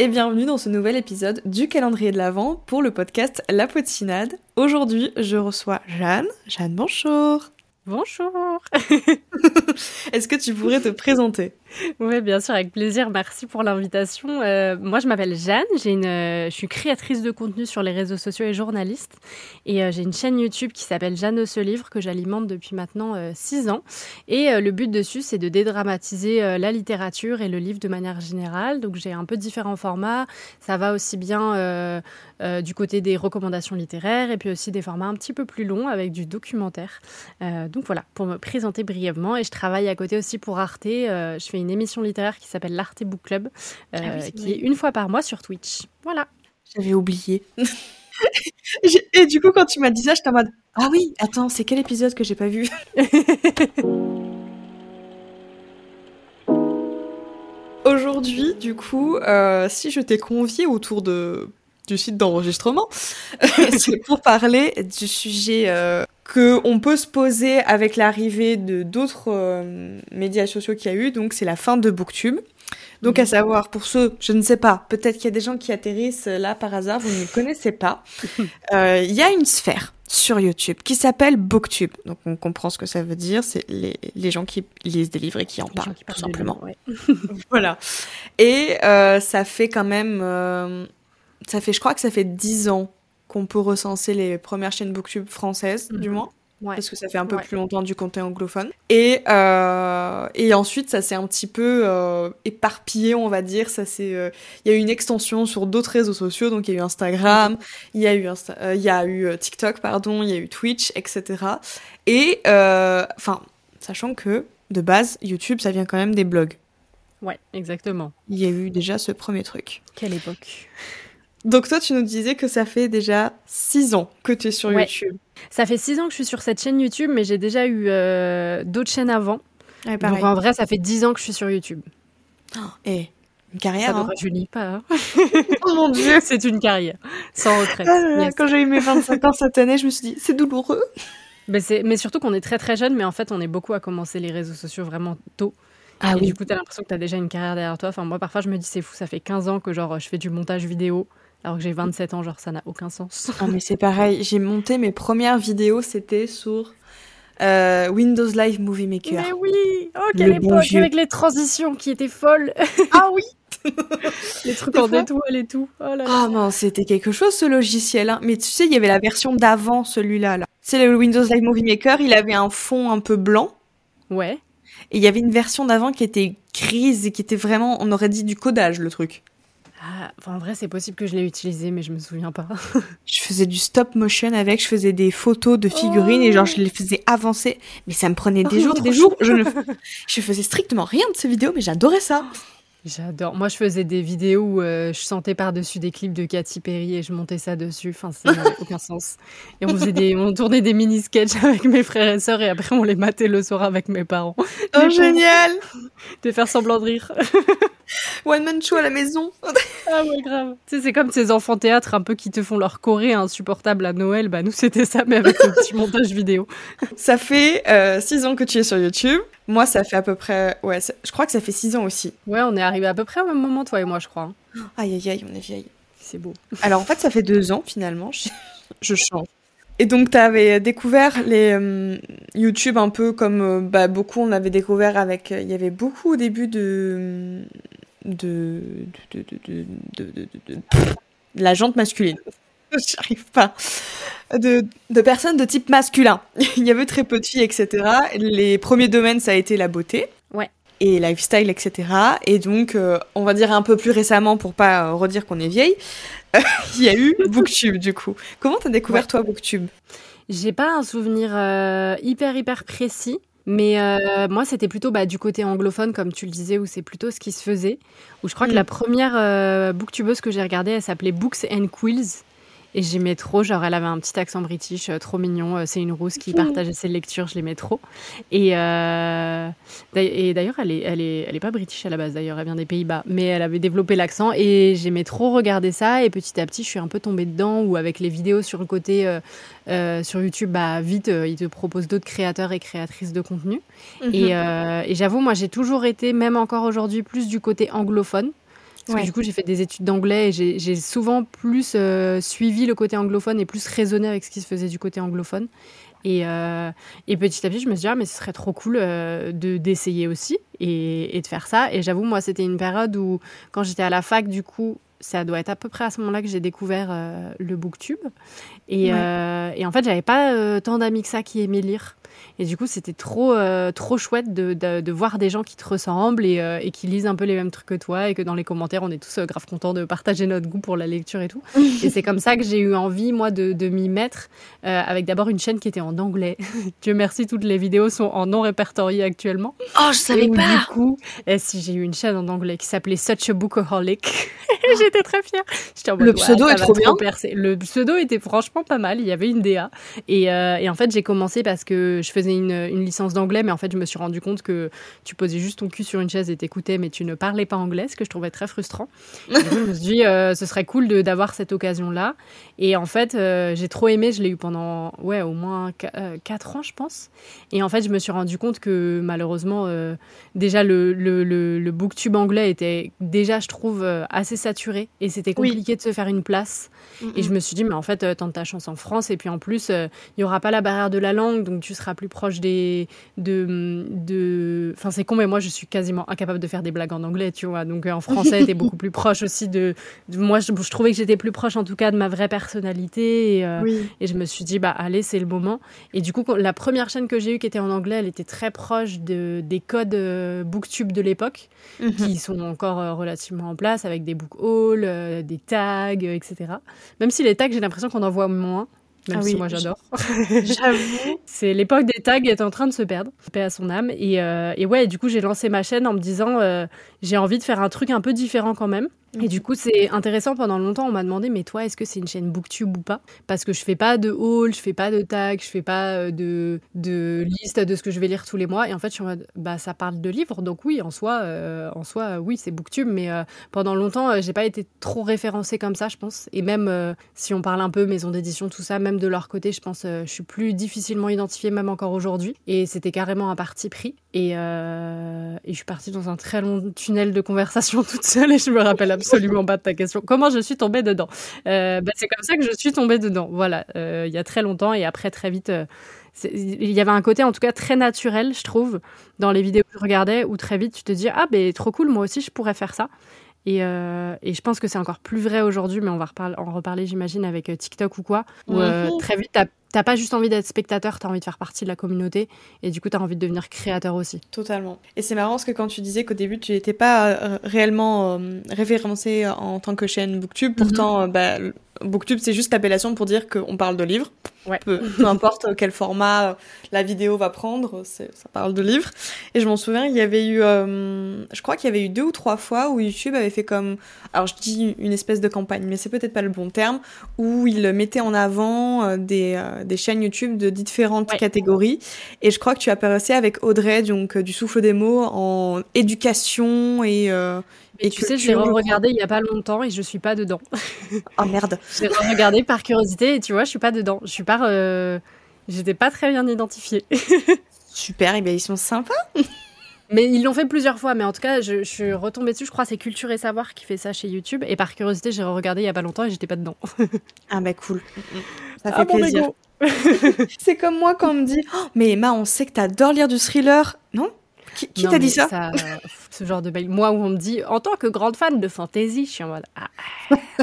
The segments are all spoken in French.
et bienvenue dans ce nouvel épisode du calendrier de l'Avent pour le podcast La Potinade. Aujourd'hui, je reçois Jeanne. Jeanne, bonjour. Bonjour. Est-ce que tu pourrais te présenter? Oui, bien sûr, avec plaisir. Merci pour l'invitation. Euh, moi, je m'appelle Jeanne. J'ai une, euh, je suis créatrice de contenu sur les réseaux sociaux et journaliste. Et euh, j'ai une chaîne YouTube qui s'appelle Jeanne ce livre que j'alimente depuis maintenant six ans. Et le but dessus, c'est de dédramatiser la littérature et le livre de manière générale. Donc, j'ai un peu différents formats. Ça va aussi bien du côté des recommandations littéraires et puis aussi des formats un petit peu plus longs avec du documentaire. donc voilà, pour me présenter brièvement. Et je travaille à côté aussi pour Arte. je fais une émission littéraire qui s'appelle l'Arte Book Club, euh, ah qui est une fois par mois sur Twitch. Voilà. J'avais oublié. Et du coup, quand tu m'as dit ça, j'étais en mode Ah oui, attends, c'est quel épisode que j'ai pas vu? Aujourd'hui, du coup, euh, si je t'ai convié autour de du site d'enregistrement, c'est pour parler du sujet euh, que on peut se poser avec l'arrivée de d'autres euh, médias sociaux qu'il y a eu. Donc c'est la fin de Booktube. Donc à mhm. savoir pour ceux, je ne sais pas, peut-être qu'il y a des gens qui atterrissent là par hasard, vous ne connaissez pas. Euh, il y a une sphère sur YouTube qui s'appelle Booktube. Donc on comprend ce que ça veut dire, c'est les, les gens qui lisent des livres et qui en parlent, tout simplement. voilà. Et euh, ça fait quand même, euh, ça fait, je crois que ça fait dix ans qu'on peut recenser les premières chaînes Booktube françaises, du mhm. moins. Parce que ça fait un peu plus longtemps du contenu anglophone. Et, euh, et ensuite, ça s'est un petit peu euh, éparpillé, on va dire. Ça c'est, euh, il y a eu une extension sur d'autres réseaux sociaux. Donc il y a eu Instagram, il y a eu Insta y a eu TikTok, pardon, il y a eu Twitch, etc. Et enfin, sachant que de base, YouTube, ça vient quand même des blogs. Ouais, exactement. Il y a eu déjà ce premier truc. Quelle époque donc toi, tu nous disais que ça fait déjà six ans que tu es sur YouTube. Ça fait six ans que je suis sur cette chaîne YouTube, mais j'ai déjà eu euh, d'autres chaînes avant. Donc en vrai, ça fait dix ans que je suis sur YouTube. Oh, et une carrière, ça hein. Je lis pas. Hein. oh mon dieu C'est une carrière, sans retraite. Ah quand j'ai eu mes 25 ans cette année, je me suis dit, c'est douloureux. Mais, mais surtout qu'on est très très jeune, mais en fait, on est beaucoup à commencer les réseaux sociaux vraiment tôt. Ah et oui. du coup, tu as l'impression que tu as déjà une carrière derrière toi. Enfin, moi, parfois, je me dis, c'est fou, ça fait 15 ans que genre, je fais du montage vidéo alors que j'ai 27 ans, genre ça n'a aucun sens. Ah mais c'est pareil, j'ai monté mes premières vidéos, c'était sur euh, Windows Live Movie Maker. Mais oui, oh quelle époque avec les transitions qui étaient folles. Ah oui. les trucs en étoile et tout. Oh là Ah non, c'était quelque chose ce logiciel. Hein. Mais tu sais, il y avait la version d'avant celui-là. Là. C'est le Windows Live Movie Maker, il avait un fond un peu blanc. Ouais. Et il y avait une version d'avant qui était grise et qui était vraiment, on aurait dit du codage le truc. Ah, en vrai, c'est possible que je l'ai utilisé, mais je me souviens pas. je faisais du stop motion avec, je faisais des photos de figurines et genre je les faisais avancer, mais ça me prenait des jours, des jours. Je, ne... je faisais strictement rien de ces vidéos, mais j'adorais ça. J'adore. Moi, je faisais des vidéos où euh, je sentais par-dessus des clips de Katy Perry et je montais ça dessus. Enfin, ça n'avait aucun sens. Et on faisait des, on tournait des mini sketchs avec mes frères et sœurs et après on les matait le soir avec mes parents. Oh, génial! De faire semblant de rire. One man show à la maison. ah ouais, grave. Tu sais, c'est comme ces enfants théâtre un peu qui te font leur choré insupportable à Noël. Bah, nous, c'était ça, mais avec un petit montage vidéo. Ça fait euh, six ans que tu es sur YouTube. Moi, ça fait à peu près. Ouais, je crois que ça fait six ans aussi. Ouais, on est arrivé à peu près au même moment, toi et moi, je crois. Aïe, aïe, aïe, on est vieille. C'est beau. Alors, en fait, ça fait deux ans, finalement. Je, change. Et donc, tu avais découvert les euh, YouTube un peu comme euh, bah, beaucoup, on avait découvert avec. Il y avait beaucoup au début de de, de, de, de la jante masculine. J'arrive pas. De, de, personnes de type masculin. Il y avait très peu de filles, etc. Les premiers domaines, ça a été la beauté. Ouais. Et lifestyle, etc. Et donc, euh, on va dire un peu plus récemment, pour pas redire qu'on est vieille, il y a eu Booktube, du coup. Comment t'as découvert, toi, Booktube? J'ai pas un souvenir euh, hyper, hyper précis. Mais euh, moi, c'était plutôt bah, du côté anglophone, comme tu le disais, où c'est plutôt ce qui se faisait. Où je crois que la mm. première euh, booktubeuse que j'ai regardée, elle s'appelait Books and Quills. Et j'aimais trop, genre elle avait un petit accent british, euh, trop mignon. Euh, c'est une rousse qui partageait ses lectures, je l'aimais trop. Et, euh, et d'ailleurs, elle est, elle, est, elle est pas british à la base, d'ailleurs, elle vient des Pays-Bas. Mais elle avait développé l'accent et j'aimais trop regarder ça. Et petit à petit, je suis un peu tombée dedans, ou avec les vidéos sur le côté sur YouTube, bah, vite, ils te proposent d'autres créateurs et créatrices de contenu. Et, mhm. et j'avoue, moi, j'ai toujours été, même encore aujourd'hui, plus du côté anglophone. Parce que du coup, j'ai fait des études d'anglais et j'ai souvent plus suivi le côté anglophone et plus raisonné avec ce qui se faisait du côté anglophone. Et, et, petit à petit, je me suis dit, ah, mais ce serait trop cool de d'essayer aussi et, et, de faire ça. Et j'avoue, moi, c'était une période où, quand j'étais à la fac, du coup, ça doit être à peu près à ce moment-là que j'ai découvert euh, le booktube. Et, euh, et, en fait, j'avais pas euh, tant d'amis que ça qui aimaient lire. Et du coup, c'était trop, euh, trop chouette de, de, voir des gens qui te ressemblent et, euh, et, qui lisent un peu les mêmes trucs que toi et que dans les commentaires, on est tous euh, grave contents de partager notre goût pour la lecture et tout. et c'est comme ça que j'ai eu envie, moi, de, de m'y mettre avec d'abord une chaîne qui était en anglais. Dieu merci, toutes les vidéos sont en non répertorié actuellement. Oh, je savais pas! Du coup, et si j'ai eu une chaîne en anglais qui s'appelait Such a Bookaholic. J'étais très fière. En le pseudo est trop bien. Le pseudo était franchement pas mal. Il y avait une DA. Et, et en fait, j'ai commencé parce que je faisais une, licence d'anglais, mais en fait, je me suis rendu compte que tu posais juste ton cul sur une chaise et t'écoutais, mais tu ne parlais pas anglais, ce que je trouvais très frustrant. du coup, je me suis dit, euh, ce serait cool d'avoir cette occasion-là. Et en fait, euh, j'ai trop aimé, je l'ai eu pendant, ouais, au moins 4 euh, ans, je pense. Et en fait, je me suis rendu compte que malheureusement, déjà, le, le, le, booktube anglais était déjà, je trouve, assez saturé et c'était compliqué de se faire une place. Et je me suis dit, mais en fait, tente ta chance en France. Et puis en plus, il n'y aura pas la barrière de la langue, donc tu seras plus proche des. De, de... Enfin, c'est con, mais moi, je suis quasiment incapable de faire des blagues en anglais, tu vois. Donc, euh, en français, t'es beaucoup plus proche aussi de. Moi, je, trouvais que j'étais plus proche, en tout cas, de ma vraie personnalité. Et, euh, et je me suis dit, bah, allez, c'est le moment. Et du coup, la première chaîne que j'ai eue qui était en anglais, elle était très proche de, des codes euh, booktube de l'époque, mhm. qui sont encore relativement en place, avec des book hauls, des tags, etc. Même si les tags, j'ai l'impression qu'on en voit moins même ah si moi j'adore. J'avoue. c'est l'époque des tags est en train de se perdre, paix à son âme. Et, euh, et ouais, du coup j'ai lancé ma chaîne en me disant euh, j'ai envie de faire un truc un peu différent quand même. Et du coup, c'est intéressant. Pendant longtemps, on m'a demandé, mais toi, est-ce que c'est une chaîne booktube ou pas? Parce que je fais pas de haul, je fais pas de tag, je fais pas euh, de, de liste de ce que je vais lire tous les mois. Et en fait, je suis en mode, bah, ça parle de livres. Donc oui, en soi, euh, en soi oui, c'est booktube. Mais euh, pendant longtemps, j'ai pas été trop référencée comme ça, je pense. Et même si on parle un peu maison d'édition, tout ça, même de leur côté, je pense, je suis plus difficilement identifiée, même encore aujourd'hui. Et c'était carrément un parti pris. Et, et je suis partie dans un très long tunnel de conversation toute seule et je me rappelle absolument pas de ta question. Comment je suis tombée dedans? Euh, bah, C'est comme ça que je suis tombée dedans. Voilà, euh, il y a très longtemps et après très vite. Euh, il y avait un côté en tout cas très naturel, je trouve, dans les vidéos que je regardais, où très vite tu te dis ah ben trop cool, moi aussi je pourrais faire ça. Et, et je pense que c'est encore plus vrai aujourd'hui, mais on va en reparler j'imagine avec TikTok ou quoi, où mhm. très vite t'as pas juste envie d'être spectateur, tu as envie de faire partie de la communauté et du coup tu as envie de devenir créateur aussi. Totalement. Et c'est marrant parce que quand tu disais qu'au début tu n'étais pas euh, réellement euh, référencé en tant que chaîne Booktube, pourtant mhm. euh, bah, Booktube, c'est juste l'appellation pour dire qu'on parle de livres. Ouais. Peu, importe quel format la vidéo va prendre, ça parle de livres. Et je m'en souviens, il y avait eu, euh, je crois qu'il y avait eu deux ou trois fois où YouTube avait fait comme, alors je dis une espèce de campagne, mais c'est peut-être pas le bon terme, où il mettait en avant euh, des, euh, des chaînes YouTube de différentes catégories. Et je crois que tu apparaissais avec Audrey, donc du souffle des mots, en éducation et et tu sais, je l'ai regardé il y a pas longtemps et je suis pas dedans. Oh merde. j'ai regardé par curiosité et tu vois, je suis pas dedans. Je suis pas, euh... j'étais pas très bien identifiée. Super, et bien ils sont sympas. Mais ils l'ont fait plusieurs fois, mais en tout cas, je, suis retombée dessus. Je crois c'est Culture et Savoir qui fait ça chez YouTube. Et par curiosité, j'ai regardé il y a pas longtemps et j'étais pas dedans. ah bah cool. Ça fait ah, plaisir. c'est comme moi quand on me dit oh, Mais Emma, on sait que t'adores lire du thriller. Qui, t'a dit ça, ce genre de bail. Moi, où on me dit, en tant que grande fan de fantasy, je suis en mode, ah,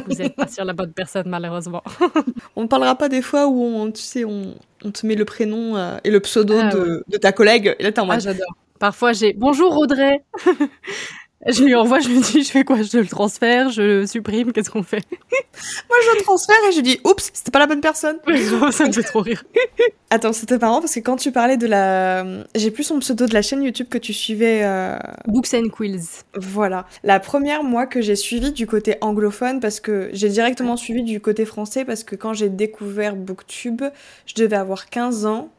vous n'êtes pas sur la bonne personne, malheureusement. on ne parlera pas des fois où, on, tu sais, on, on te met le prénom euh, et le pseudo ah, de, de, ta collègue, et là, t'es en mode... Ah, j'adore. Parfois, j'ai Bonjour Audrey Je lui envoie, je lui dis, je fais quoi? Je le transfère, je le supprime, qu'est-ce qu'on fait? Moi, je le transfère et je dis, oups, c'était pas la bonne personne. ça me fait trop rire. Attends, c'était marrant parce que quand tu parlais de la. J'ai plus son pseudo de la chaîne YouTube que tu suivais. Euh... Books and Quills. Voilà. La première, moi, que j'ai suivie du côté anglophone parce que j'ai directement suivi du côté français parce que quand j'ai découvert Booktube, je devais avoir 15 ans.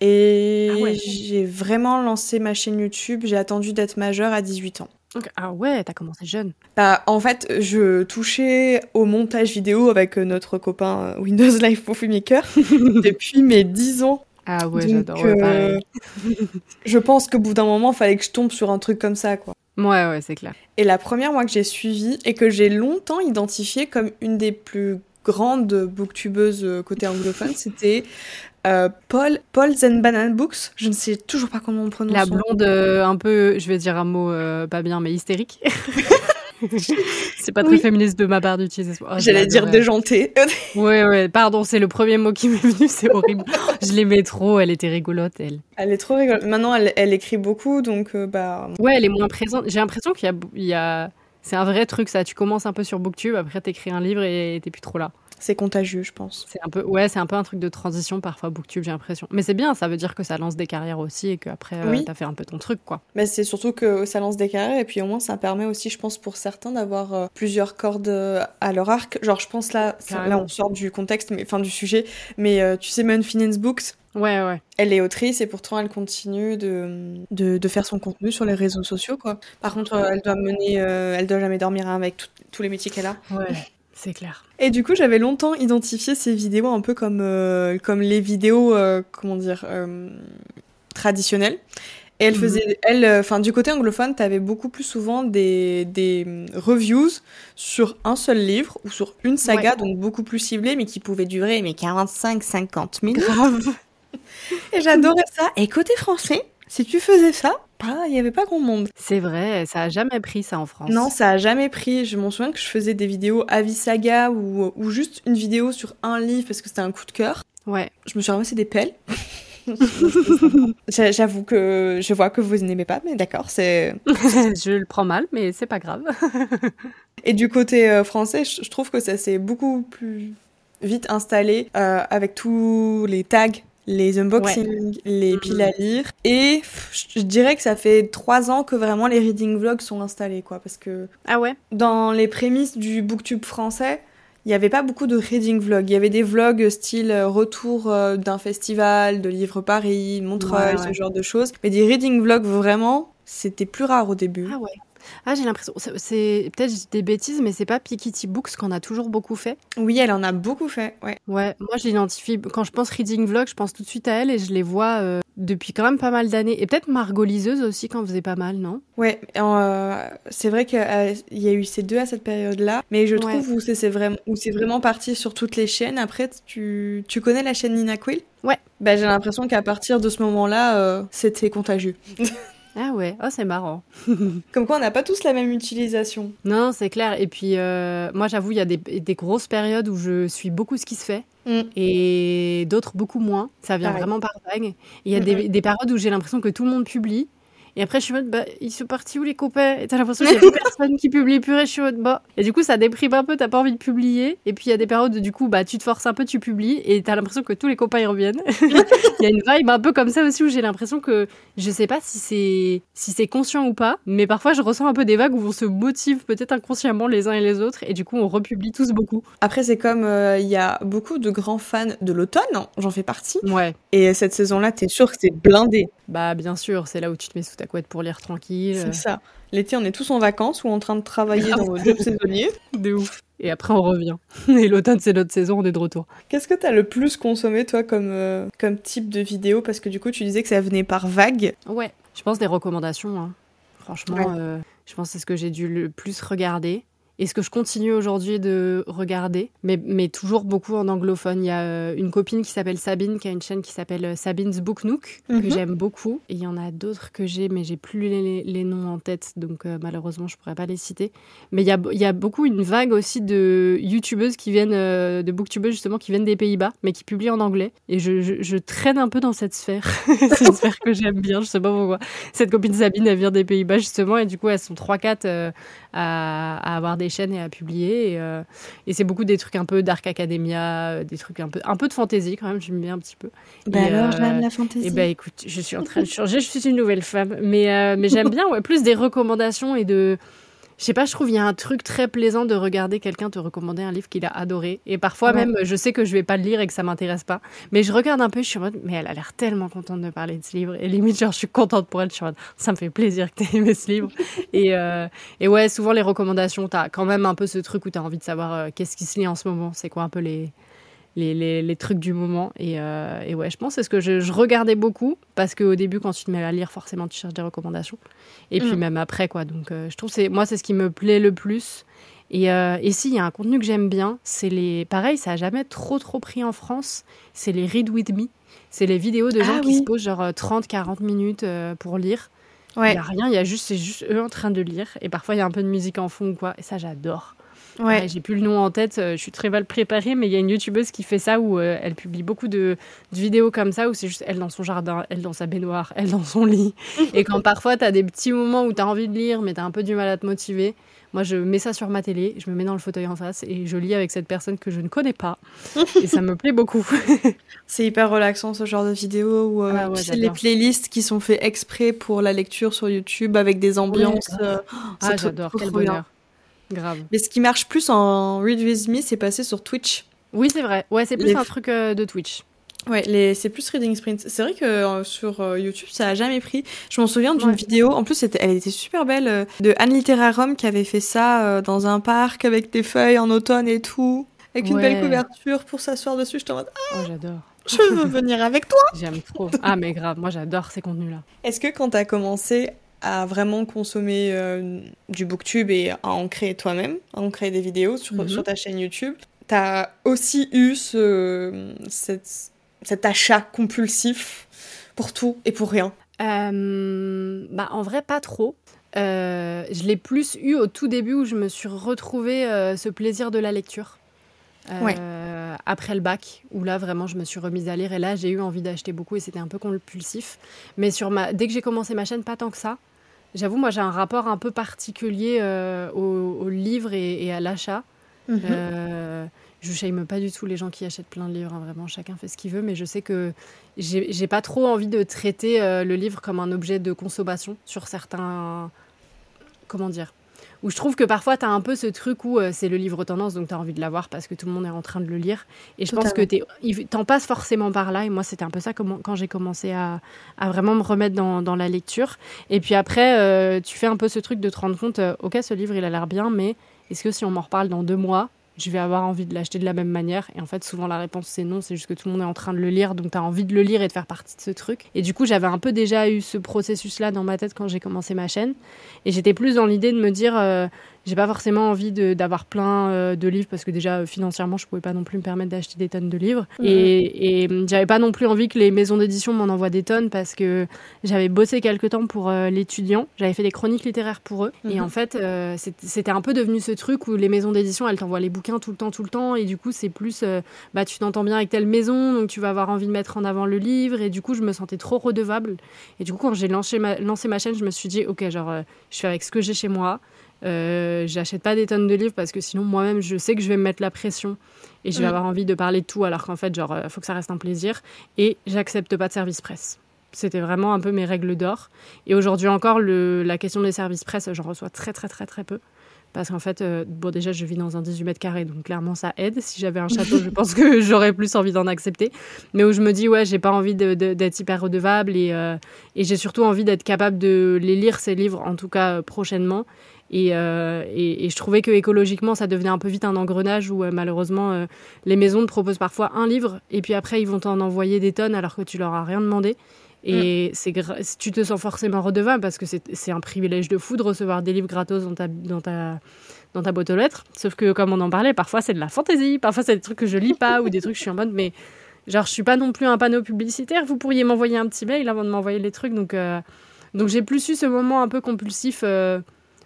Et ah j'ai vraiment lancé ma chaîne YouTube. J'ai attendu d'être majeure à 18 ans. Ah ouais, t'as commencé jeune. Bah, en fait, je touchais au montage vidéo avec euh, notre copain euh, Windows Live pour Filmmaker depuis mes 10 ans. Ah ouais, j'adore. Euh, je pense qu'au bout d'un moment, il fallait que je tombe sur un truc comme ça, quoi. Ouais, ouais, c'est clair. Et la première, moi, que j'ai suivie et que j'ai longtemps identifiée comme une des plus grandes booktubeuses côté anglophone, c'était euh, Paul, Paul Zenbanan Books. Je ne sais toujours pas comment on prononce. La blonde, euh, un peu, je vais dire un mot pas bien, mais hystérique. c'est pas très féministe de ma part d'utiliser ce mot. Oh, J'allais dire déjantée. ouais, ouais, pardon, c'est le premier mot qui m'est venu, c'est horrible. je l'aimais trop, elle était rigolote, elle. Elle est trop rigolote. Maintenant, elle, écrit beaucoup, donc euh, bah. Ouais, elle est moins présente. J'ai l'impression qu'il y a. Il y a... C'est un vrai truc, ça. Tu commences un peu sur Booktube, après t'écris un livre et t'es plus trop là. C'est contagieux, je pense. C'est un peu, ouais, c'est un peu un truc de transition parfois Booktube, j'ai l'impression. Mais c'est bien, ça veut dire que ça lance des carrières aussi et qu'après euh, oui. t'as fait un peu ton truc, quoi. Mais c'est surtout que ça lance des carrières et puis au moins ça permet aussi, je pense, pour certains d'avoir euh, plusieurs cordes euh, à leur arc. Genre, je pense là, là on sort du contexte, mais enfin du sujet. Mais tu sais, Man Finance Books. Ouais, ouais. Elle est autrice et pourtant elle continue de, de, de, faire son contenu sur les réseaux sociaux, quoi. Par contre, elle doit mener, elle doit jamais dormir avec tous les métiers qu'elle a. Ouais. C'est clair. Et du coup, j'avais longtemps identifié ces vidéos un peu comme, euh, comme les vidéos, euh, comment dire, euh, traditionnelles. Et elle mhm. faisait, elle, enfin, du côté anglophone, tu avais beaucoup plus souvent des, des reviews sur un seul livre ou sur une saga, donc beaucoup plus ciblée, mais qui pouvait durer mais 45-50 minutes. Grave. Et j'adorais ça. Et côté français, si tu faisais ça, il n'y avait pas grand monde. C'est vrai, ça a jamais pris ça en France. Non, ça a jamais pris. Je m'en souviens que je faisais des vidéos avis saga ou, ou juste une vidéo sur un livre parce que c'était un coup de cœur. Ouais. Je me suis ramassé des pelles. J'avoue que je vois que vous n'aimez pas, mais d'accord, c'est. je le prends mal, mais c'est pas grave. Et du côté euh, français, je trouve que ça s'est beaucoup plus vite installé euh, avec tous les tags les unboxings, les piles à lire. Et je dirais que ça fait trois ans que vraiment les reading vlogs sont installés, quoi. Parce que. Ah ouais Dans les prémices du booktube français, il n'y avait pas beaucoup de reading vlogs. Il y avait des vlogs style retour euh, d'un festival, de Livre Paris, Montreuil, ce genre de choses. Mais des reading vlogs, vraiment, c'était plus rare au début. Ah ouais. Ah, j'ai l'impression. C'est peut-être des bêtises, mais c'est pas Pikitty Books qu'on a toujours beaucoup fait. Oui, elle en a beaucoup fait. Ouais. Ouais. Moi, je l'identifie. Quand je pense reading vlog, je pense tout de suite à elle et je les vois euh, depuis quand même pas mal d'années. Et peut-être Margot Liseuse aussi, quand faisait pas mal, non? Ouais. Euh, c'est vrai qu'il euh, y a eu ces deux à cette période-là, mais je trouve où c'est vraiment où vraiment parti sur toutes les chaînes. Après, tu, tu connais la chaîne Nina Quill? Ouais. Bah, j'ai l'impression qu'à partir de ce moment-là, c'était contagieux. Ah ouais, oh, c'est marrant. Comme quoi, on n'a pas tous la même utilisation. Non, c'est clair. Et puis, euh, moi, j'avoue, il y a des, des, grosses périodes où je suis beaucoup ce qui se fait mm. et d'autres beaucoup moins. Ça vient vraiment par vague. Il y a des, des, périodes où j'ai l'impression que tout le monde publie et après, je suis en mode, bah, ils sont partis où les copains? Et t'as l'impression qu'il y a plus personne qui publie plus. Et je suis en mode, bah. Et du coup, ça déprime un peu, t'as pas envie de publier. Et puis, il y a des périodes où, du coup, bah, tu te forces un peu, tu publies. Et t'as l'impression que tous les copains y reviennent. Il y a une vibe un peu comme ça aussi où j'ai l'impression que, je sais pas si c'est, si c'est conscient ou pas, mais parfois, je ressens un peu des vagues où on se motive peut-être inconsciemment les uns et les autres. Et du coup, on republie tous beaucoup. Après, c'est comme, euh, il y a beaucoup de grands fans de l'automne. J'en fais partie. Ouais. Et cette saison-là, t'es sûr que c'est blindé. Bah, bien sûr, c'est là où tu te mets sous ta couette pour lire tranquille. C'est ça. L'été, on est tous en vacances ou en train de travailler dans nos jobs saisonniers. De ouf. Et après, on revient. Et l'automne, c'est notre saison, on est de retour. Qu'est-ce que t'as le plus consommé, toi, comme, euh, comme type de vidéo? Parce que du coup, tu disais que ça venait par vague. Ouais, je pense des recommandations. Hein. Franchement, euh, je pense que c'est ce que j'ai dû le plus regarder et ce que je continue aujourd'hui de regarder, mais, mais toujours beaucoup en anglophone. Il y a euh, une copine qui s'appelle Sabine, qui a une chaîne qui s'appelle euh, Sabine's Book Nook, que mhm. j'aime beaucoup. Et il y en a d'autres que j'ai, mais j'ai plus les, les, noms en tête, donc euh, malheureusement, je pourrais pas les citer. Mais il y a, il y a beaucoup une vague aussi de youtubeuses qui viennent, de booktubeuses justement, qui viennent des Pays-Bas, mais qui publient en anglais. Et je, je, traîne un peu dans cette sphère. C'est une sphère que j'aime bien, je sais pas pourquoi. Cette copine Sabine, elle vient des Pays-Bas justement, et du coup, elles sont 3-4 à, à avoir des chaînes et à publier. Euh, et, c'est beaucoup des trucs un peu Dark Academia, euh, des trucs un peu, un peu de fantaisie quand même, j'aime bien un petit peu. Bah alors, j'aime la fantaisie. Et bah écoute, je suis en train de changer, je suis une nouvelle femme. Mais, euh, mais j'aime bien ouais, plus des recommandations et de je sais pas, je trouve il y a un truc très plaisant de regarder quelqu'un te recommander un livre qu'il a adoré. Et parfois même, je sais que je vais pas le lire et que ça m'intéresse pas. Mais je regarde un peu, je suis en mode, mais elle a l'air tellement contente de parler de ce livre. Et limite, genre, je suis contente pour elle. Je suis en mode, ça me fait plaisir que tu aies aimé ce livre. et, euh, et ouais, souvent les recommandations, tu as quand même un peu ce truc où tu as envie de savoir euh, qu'est-ce qui se lit en ce moment. C'est quoi un peu les, les, les, trucs du moment. Et, et, ouais, je pense c'est ce que je, regardais beaucoup parce qu'au début, quand tu te mets à lire, forcément, tu cherches des recommandations. Et puis mm. même après, quoi. Donc, je trouve c'est moi, c'est ce qui me plaît le plus. Et, euh, et il y a un contenu que j'aime bien, c'est les. Pareil, ça a jamais trop trop pris en France, c'est les Read With Me. C'est les vidéos de gens ah qui se posent genre 30-40 euh, minutes euh, pour lire. Il n'y a rien, il y a juste, c'est juste eux en train de lire. Et parfois, il y a un peu de musique en fond ou quoi. Et ça, j'adore. Ouais. J'ai plus le nom en tête, je suis très mal préparée, mais il y a une youtubeuse qui fait ça où elle publie beaucoup de, de, vidéos comme ça où c'est juste elle dans son jardin, elle dans sa baignoire, elle dans son lit. et quand parfois tu as des petits moments où tu as envie de lire, mais tu as un peu du mal à te motiver, moi, je mets ça sur ma télé, je me mets dans le fauteuil en face et je lis avec cette personne que je ne connais pas. et ça me plaît beaucoup. c'est hyper relaxant ce genre de vidéo où euh, ah les playlists qui sont faits exprès pour la lecture sur YouTube avec des ambiances. Euh, ah, j'adore, quel bonheur. Grave. Mais ce qui marche plus en Read With Me, c'est passer sur Twitch. Oui, c'est vrai. Ouais, c'est plus un truc euh, de Twitch. Ouais, les... c'est plus Reading Sprint. C'est vrai que euh, sur euh, YouTube, ça a jamais pris. Je m'en souviens d'une vidéo, en plus, elle était super belle, de Anne Literarum qui avait fait ça dans un parc avec des feuilles en automne et tout, avec une belle couverture pour s'asseoir dessus. Je en mode Ah, oh, j'adore. Je veux venir avec toi. J'aime trop. Ah, mais grave, moi j'adore ces contenus-là. Est-ce que quand t'as commencé à vraiment consommer du booktube et à en créer toi-même, à en créer des vidéos sur, sur ta chaîne YouTube, t'as aussi eu ce, cet achat compulsif pour tout et pour rien euh, bah, En vrai, pas trop. Euh, je l'ai plus eu au tout début où je me suis retrouvée euh, ce plaisir de la lecture. Après le bac, où là vraiment je me suis remise à lire et là j'ai eu envie d'acheter beaucoup et c'était un peu compulsif. Mais sur ma... dès que j'ai commencé ma chaîne, pas tant que ça. J'avoue, moi j'ai un rapport un peu particulier au, livre et, à l'achat. Mhm. Je shame pas du tout les gens qui achètent plein de livres, hein, vraiment, chacun fait ce qu'il veut, mais je sais que j'ai pas trop envie de traiter euh, le livre comme un objet de consommation sur certains. Comment dire où je trouve que parfois tu as un peu ce truc où euh, c'est le livre tendance, donc tu as envie de l'avoir parce que tout le monde est en train de le lire. Et je pense que tu en passes forcément par là. Et moi, c'était un peu ça quand j'ai commencé à, à, vraiment me remettre dans, dans, la lecture. Et puis après, euh, tu fais un peu ce truc de te rendre compte, ok, ce livre, il a l'air bien, mais est-ce que si on m'en reparle dans deux mois, je vais avoir envie de l'acheter de la même manière. Et en fait, souvent la réponse c'est non, c'est juste que tout le monde est en train de le lire, donc tu as envie de le lire et de faire partie de ce truc. Et du coup, j'avais un peu déjà eu ce processus-là dans ma tête quand j'ai commencé ma chaîne. Et j'étais plus dans l'idée de me dire, euh, j'ai pas forcément envie d'avoir plein euh, de livres parce que déjà euh, financièrement je pouvais pas non plus me permettre d'acheter des tonnes de livres. Et, et j'avais pas non plus envie que les maisons d'édition m'en envoient des tonnes parce que j'avais bossé quelque temps pour euh, l'étudiant. J'avais fait des chroniques littéraires pour eux. Et mhm. en fait c'était un peu devenu ce truc où les maisons d'édition elles t'envoient les bouquins tout le temps tout le temps. Et du coup c'est plus bah tu t'entends bien avec telle maison donc tu vas avoir envie de mettre en avant le livre. Et du coup je me sentais trop redevable. Et du coup quand j'ai lancé ma, lancé ma chaîne je me suis dit ok genre je fais avec ce que j'ai chez moi euh, j'achète pas des tonnes de livres parce que sinon moi-même je sais que je vais me mettre la pression et je vais avoir envie de parler de tout alors qu'en fait genre euh, faut que ça reste un plaisir et j'accepte pas de service presse. C'était vraiment un peu mes règles d'or. Et aujourd'hui encore, le, la question des services presse, j'en reçois très très très très peu. Parce qu'en fait, euh, bon, déjà, je vis dans un 18 mètres carrés, donc clairement, ça aide. Si j'avais un château, je pense que j'aurais plus envie d'en accepter. Mais où je me dis, ouais, j'ai pas envie d'être hyper redevable et, et j'ai surtout envie d'être capable de les lire, ces livres, en tout cas prochainement, euh, et, et, je trouvais que écologiquement, ça devenait un peu vite un engrenage où euh, malheureusement, euh, les maisons te proposent parfois un livre et puis après, ils vont t'en envoyer des tonnes alors que tu leur as rien demandé. Et mm. c'est tu te sens forcément redevable parce que c'est un privilège de fou de recevoir des livres gratos dans ta, dans ta, dans ta boîte aux lettres. Sauf que, comme on en parlait, parfois c'est de la fantaisie, parfois c'est des trucs que je lis pas ou des trucs que je suis en mode, mais genre, je suis pas non plus un panneau publicitaire. Vous pourriez m'envoyer un petit mail avant de m'envoyer les trucs. Donc, donc j'ai plus eu ce moment un peu compulsif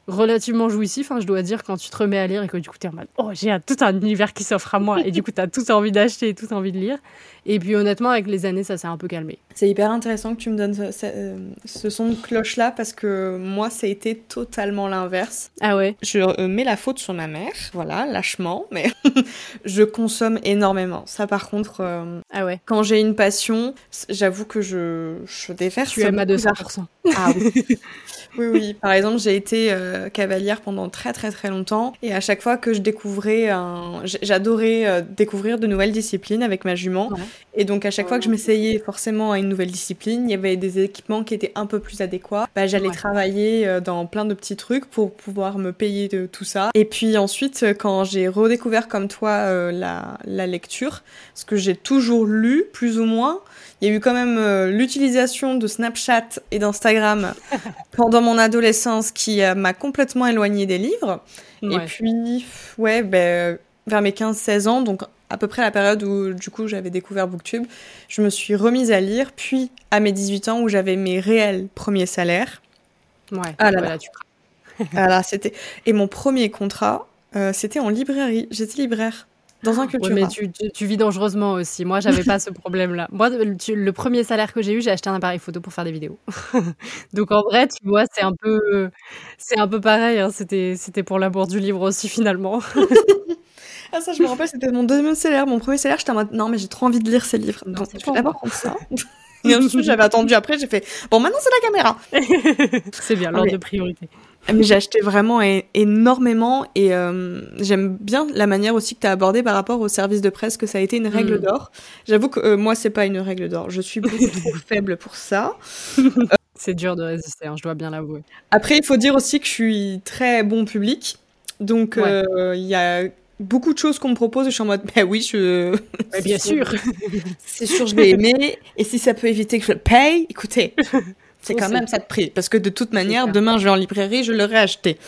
relativement jouissif, hein, je dois dire, quand tu te remets à lire et que du coup tu es en mode oh j'ai tout un univers qui s'offre à moi et du coup tu as tout envie d'acheter et tout envie de lire. Et puis honnêtement avec les années ça s'est un peu calmé. C'est hyper intéressant que tu me donnes ce, son de cloche là parce que moi ça a été totalement l'inverse. Ah ouais? Je euh, mets la faute sur ma mère, voilà, lâchement, mais je consomme énormément. Ça par contre, euh, ah ouais. quand j'ai une passion, j'avoue que je, je déverse. Tu aimes à 200%. Ah oui. oui, oui. Par exemple, j'ai été euh, cavalière pendant très très très longtemps. Et à chaque fois que je découvrais un... J'adorais euh, découvrir de nouvelles disciplines avec ma jument. Et donc à chaque fois que je m'essayais forcément à une nouvelle discipline, il y avait des équipements qui étaient un peu plus adéquats. Bah, J'allais travailler euh, dans plein de petits trucs pour pouvoir me payer de tout ça. Et puis ensuite, quand j'ai redécouvert comme toi la, la lecture, ce que j'ai toujours lu, plus ou moins, il y a eu quand même euh, l'utilisation de Snapchat et d'Instagram pendant mon adolescence qui euh, m'a complètement éloignée des livres. Et puis, ouais, ben, vers mes 15-16 ans, donc à peu près la période où du coup j'avais découvert Booktube, je me suis remise à lire, puis à mes 18 ans où j'avais mes réels premiers salaires. Ouais, ah là, là. voilà, c'était... Et mon premier contrat, euh, c'était en librairie. J'étais libraire dans un culture. mais tu, vis dangereusement aussi. Moi, j'avais pas ce problème-là. Moi, le, premier salaire que j'ai eu, j'ai acheté un appareil photo pour faire des vidéos. Donc en vrai, tu vois, c'est un peu, c'est un peu pareil. Hein. C'était, c'était pour l'amour du livre aussi finalement. ah ça, je me rappelle, c'était mon deuxième salaire. Mon premier salaire, j'étais en mode non, mais j'ai trop envie de lire ces livres. Donc je vais d'abord prendre ça. Et ensuite, j'avais attendu après, j'ai fait bon, maintenant c'est la caméra. c'est bien, l'ordre de priorité. Mais j'ai acheté vraiment énormément et euh, j'aime bien la manière aussi que tu as abordé par rapport au service de presse que ça a été une règle mm. d'or. J'avoue que euh, moi c'est pas une règle d'or, je suis beaucoup trop faible pour ça. c'est dur de résister, hein, je dois bien l'avouer. Après il faut dire aussi que je suis très bon public, donc euh, il y a beaucoup de choses qu'on me propose je suis en mode bah oui je bien sûr. C'est sûr je vais aimer. Et si ça peut éviter que je le paye écoutez c'est quand même ça de prix. Parce que de toute manière, demain, je vais en librairie, je l'aurai acheté.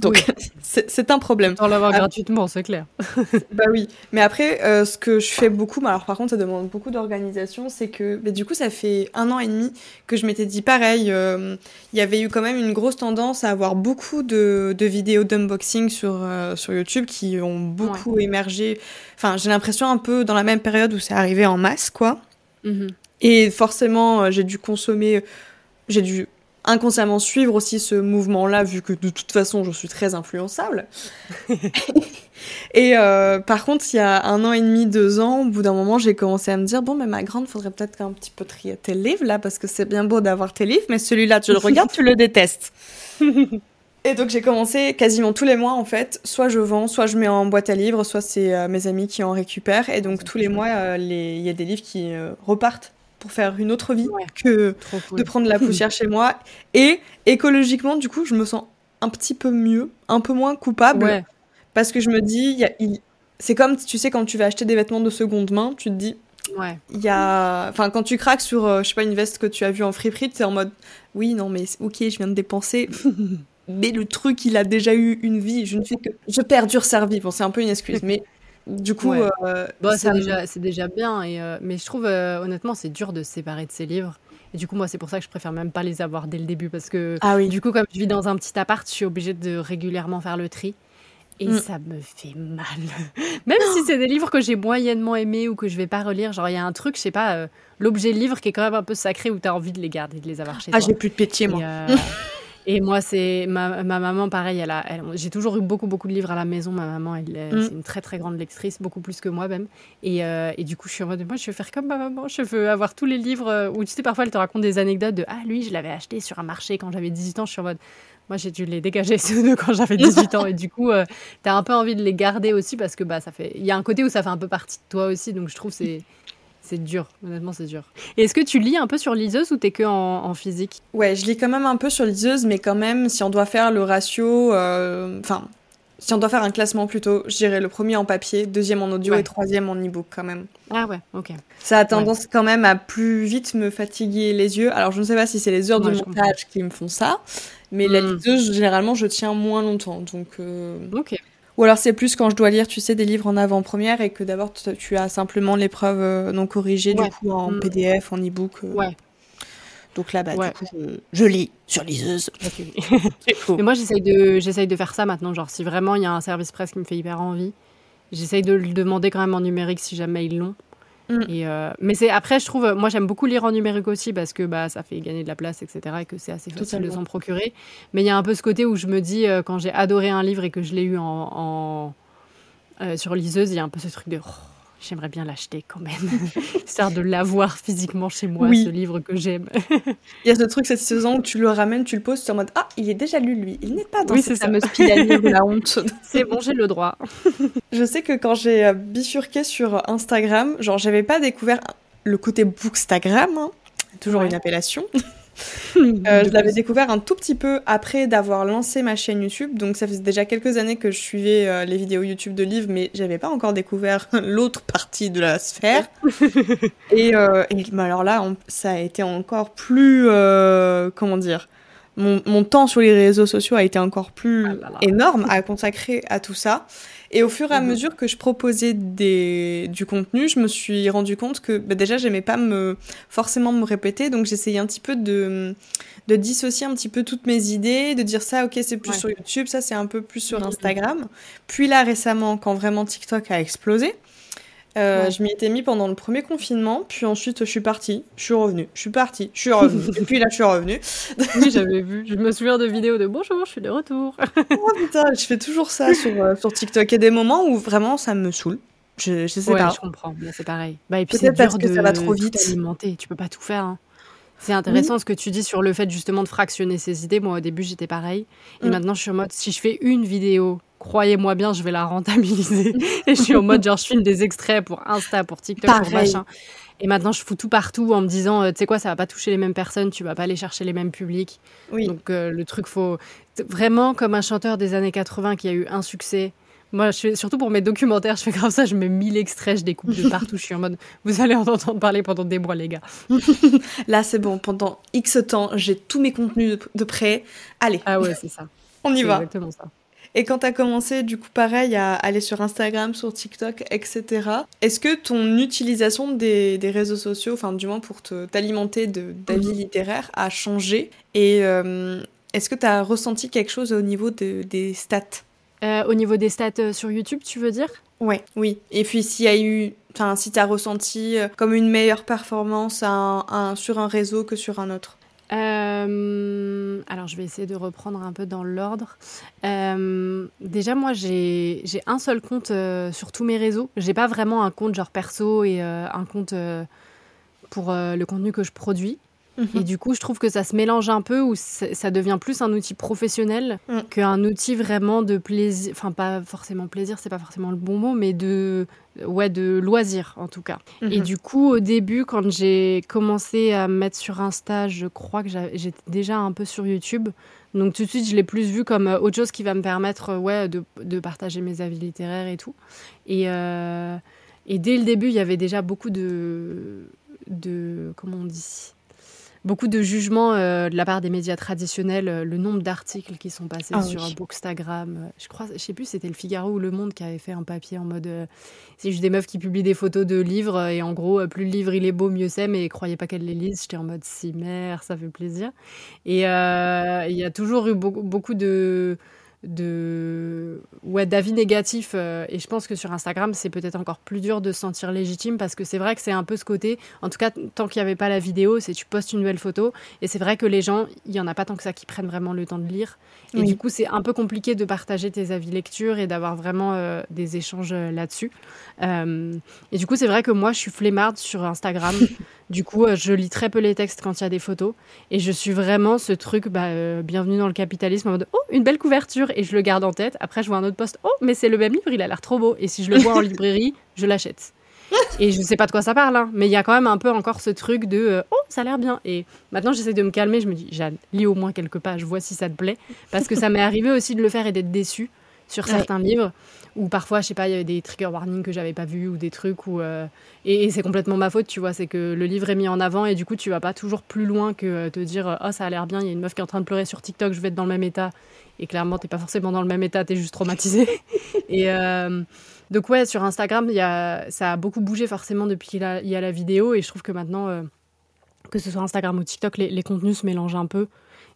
Donc, c'est un problème. Sans l'avoir gratuitement, c'est clair. bah oui. Mais après, euh, ce que je fais beaucoup, mais alors par contre, ça demande beaucoup d'organisation, c'est que mais du coup, ça fait un an et demi que je m'étais dit pareil. Euh, il y avait eu quand même une grosse tendance à avoir beaucoup de, de vidéos d'unboxing sur, euh, sur YouTube qui ont beaucoup émergé. Enfin, j'ai l'impression un peu dans la même période où c'est arrivé en masse, quoi. Mhm. Et forcément, j'ai dû consommer j'ai dû inconsciemment suivre aussi ce mouvement-là, vu que de toute façon, je suis très influençable. et euh, par contre, il y a un an et demi, deux ans, au bout d'un moment, j'ai commencé à me dire, bon, mais ma grande, faudrait peut-être un petit peu trier tes livres, là, parce que c'est bien beau d'avoir tes livres, mais celui-là, tu le regardes, tu le détestes. Et donc j'ai commencé quasiment tous les mois en fait, soit je vends, soit je mets en boîte à livres, soit c'est euh, mes amis qui en récupèrent. Et donc tous les mois, euh, il y a des livres qui repartent pour faire une autre vie que de prendre la poussière chez moi. Et écologiquement, du coup, je me sens un petit peu mieux, un peu moins coupable. Parce que je me dis, c'est comme, tu sais, quand tu vas acheter des vêtements de seconde main, tu te dis, Ouais. Il y a, enfin, quand tu craques sur, euh, je sais pas, une veste que tu as vue en friperie, es en mode, oui, non, mais ok, je viens de dépenser, mais le truc, il a déjà eu une vie. Je ne fais que, je perdure sa vie. Bon, c'est un peu une excuse, mais du coup, euh, c'est déjà, déjà, bien. Et, euh, mais je trouve, euh, honnêtement, c'est dur de se séparer de ces livres. Et du coup, moi, c'est pour ça que je préfère même pas les avoir dès le début. Parce que, ah oui. du coup, comme je vis dans un petit appart, je suis obligée de régulièrement faire le tri. Et mm. ça me fait mal. même si c'est des livres que j'ai moyennement aimés ou que je vais pas relire. Genre, il y a un truc, je sais pas, l'objet livre qui est quand même un peu sacré où tu as envie de les garder, de les avoir chez ah, toi. Ah, j'ai plus de pétier, moi. Et moi, c'est ma, ma, maman, pareil. Elle a, j'ai toujours eu beaucoup, beaucoup de livres à la maison. Ma maman, elle, mm. c'est une très, très grande lectrice, beaucoup plus que moi même. Et, euh, et, du coup, je suis en mode, moi, je veux faire comme ma maman. Je veux avoir tous les livres euh, où, tu sais, parfois, elle te raconte des anecdotes de, ah, lui, je l'avais acheté sur un marché quand j'avais 18 ans. Je suis en mode, moi, j'ai dû les dégager ceux de quand j'avais 18 ans. Et du coup, euh, tu as un peu envie de les garder aussi parce que, bah, ça fait, il y a un côté où ça fait un peu partie de toi aussi. Donc, je trouve c'est c'est dur, honnêtement, c'est dur. Et est-ce que tu lis un peu sur liseuse ou t'es que en, physique? Ouais, je lis quand même un peu sur liseuse, mais quand même, si on doit faire le ratio, euh, enfin, si on doit faire un classement plutôt, je dirais le premier en papier, deuxième en audio et troisième en e-book quand même. Ah ouais, ok. Ça a tendance quand même à plus vite me fatiguer les yeux. Alors je ne sais pas si c'est les heures de montage qui me font ça, mais la hmm. liseuse, généralement, je tiens moins longtemps. Donc, euh, Ok. Ou alors c'est plus quand je dois lire, tu sais, des livres en avant-première et que d'abord tu as simplement l'épreuve euh, non corrigée, du coup en mm. PDF, en e-book. Euh. Ouais. Donc là, bah, du coup, je, lis sur liseuse. Mais moi, j'essaye de, j'essaye de faire ça maintenant. Genre, si vraiment il y a un service presse qui me fait hyper envie, j'essaye de le demander quand même en numérique si jamais ils l'ont. Mm. Et euh, mais c'est après, je trouve, moi j'aime beaucoup lire en numérique aussi parce que bah, ça fait gagner de la place, etc. Et que c'est assez facile de s'en procurer. Mais il y a un peu ce côté où je me dis, euh, quand j'ai adoré un livre et que je l'ai eu en, euh, sur liseuse, il y a un peu ce truc de. J'aimerais bien l'acheter quand même, histoire de l'avoir physiquement chez moi, ce livre que j'aime. il y a ce truc cette saison où tu le ramènes, tu le poses, tu es en mode Ah, il est déjà lu lui, il n'est pas dans oui, cette fameuse pile de la honte. C'est bon, j'ai le droit. Je sais que quand j'ai euh, bifurqué sur Instagram, genre j'avais pas découvert le côté bookstagram, hein, toujours une appellation. Euh, je l'avais découvert un tout petit peu après d'avoir lancé ma chaîne YouTube. Donc ça faisait déjà quelques années que je suivais euh, les vidéos YouTube de livres, mais j'avais pas encore découvert l'autre partie de la sphère. et, euh, et alors là, ça a été encore plus, comment dire, mon, mon, temps sur les réseaux sociaux a été encore plus ah énorme à consacrer à tout ça. Et au fur et à mhm. mesure que je proposais des, du contenu, je me suis rendu compte que bah, déjà, j'aimais pas me, forcément me répéter. Donc, j'essayais un petit peu de, de dissocier un petit peu toutes mes idées, de dire ça, ok, c'est plus sur YouTube, ça, c'est un peu plus sur Instagram. Puis là, récemment, quand vraiment TikTok a explosé, euh, je m'y étais mis pendant le premier confinement, puis ensuite je suis partie, je suis revenue, je suis partie, je suis revenue, et puis là je suis revenue. oui, j'avais vu, je me souviens de vidéos de bonjour, je suis de retour. oh putain, je fais toujours ça sur, euh, sur TikTok. Il y a des moments où vraiment ça me saoule. Je, je sais ouais, pas. je comprends, c'est pareil. Bah, et puis c'est dur que de ça va trop vite. alimenter, tu peux pas tout faire. Hein. C'est intéressant ce que tu dis sur le fait justement de fractionner ses idées. Moi, au début, j'étais pareil. Et mm. maintenant, je suis en mode, si je fais une vidéo, croyez-moi bien, je vais la rentabiliser. et je suis en mode, genre, je filme des extraits pour Insta, pour TikTok, pour machin. Et maintenant, je fous tout partout en me disant, euh, tu sais quoi, ça va pas toucher les mêmes personnes, tu vas pas aller chercher les mêmes publics. Oui. Donc, euh, le truc, faut. Vraiment, comme un chanteur des années 80 qui a eu un succès moi, je surtout pour mes documentaires, je fais comme ça, je mets mille extraits, je découpe de partout. je suis en mode, vous allez en entendre parler pendant des mois, les gars. Là, c'est bon, pendant X temps, j'ai tous mes contenus de, près. Allez. Ah ouais, c'est ça. On y va. exactement ça. Et quand tu as commencé, du coup, pareil, à aller sur Instagram, sur TikTok, etc., est-ce que ton utilisation des, réseaux sociaux, enfin, du moins pour t'alimenter d'avis mhm. littéraires, a changé Et euh, est-ce que tu as ressenti quelque chose au niveau des stats? Euh, au niveau des stats euh, sur YouTube, tu veux dire? Ouais, oui. Et puis s'il y a eu, enfin, si tu as ressenti comme une meilleure performance sur un réseau que sur un autre? Alors, je vais essayer de reprendre un peu dans l'ordre. déjà, moi, j'ai un seul compte sur tous mes réseaux. J'ai pas vraiment un compte genre perso et un compte pour le contenu que je produis. Et du coup, je trouve que ça se mélange un peu, où ça devient plus un outil professionnel mm. qu'un outil vraiment de plaisir. Enfin, pas forcément plaisir, c'est pas forcément le bon mot, mais de, ouais, de loisir en tout cas. Et mhm. du coup, au début, quand j'ai commencé à me mettre sur Insta, je crois que j'étais déjà un peu sur YouTube. Donc tout de suite, je l'ai plus vu comme euh, autre chose qui va me permettre euh, ouais, de, de partager mes avis littéraires et tout. Et, euh, et dès le début, il y avait déjà beaucoup de... de comment on dit beaucoup de jugements euh, de la part des médias traditionnels, euh, le nombre d'articles qui sont passés ah sur Bookstagram. Euh, je crois, je sais plus, c'était le Figaro ou le Monde qui avait fait un papier en mode c'est juste des meufs qui publient des photos de livres et en gros, plus le livre il est beau, mieux c'est, mais croyez pas qu'elles les lisent. J'étais en mode si mère, ça fait plaisir. Et il y a toujours eu beaucoup de de ouais d'avis négatifs euh, et je pense que sur Instagram c'est peut-être encore plus dur de se sentir légitime parce que c'est vrai que c'est un peu ce côté en tout cas tant qu'il n'y avait pas la vidéo c'est tu postes une nouvelle photo et c'est vrai que les gens il y en a pas tant que ça qui prennent vraiment le temps de lire. Et du coup c'est un peu compliqué de partager tes avis lecture et d'avoir vraiment euh, des échanges euh, là-dessus. Et du coup c'est vrai que moi je suis flemmarde sur Instagram. Du coup, je lis très peu les textes quand il y a des photos. Et je suis vraiment ce truc, bah, bienvenue dans le capitalisme, en mode Oh, une belle couverture Et je le garde en tête. Après, je vois un autre poste Oh, mais c'est le même livre, il a l'air trop beau. Et si je le vois en librairie, je l'achète. Et je ne sais pas de quoi ça parle, hein, mais il y a quand même un peu encore ce truc de euh, Oh, ça a l'air bien. Et maintenant, j'essaie de me calmer. Je me dis Jeanne, lis au moins quelques pages, vois si ça te plaît. Parce que ça m'est arrivé aussi de le faire et d'être déçue sur certains livres ou parfois je sais pas il y avait des trigger warnings que j'avais pas vus ou des trucs où euh, et, c'est complètement ma faute tu vois c'est que le livre est mis en avant et du coup tu vas pas toujours plus loin que euh, te dire oh ça a l'air bien il y a une meuf qui est en train de pleurer sur TikTok je vais être dans le même état et clairement t'es pas forcément dans le même état t'es juste traumatisé et euh, donc ouais sur Instagram y a, ça a beaucoup bougé forcément depuis qu'il y a la vidéo et je trouve que maintenant que ce soit Instagram ou TikTok les, les contenus se mélangent un peu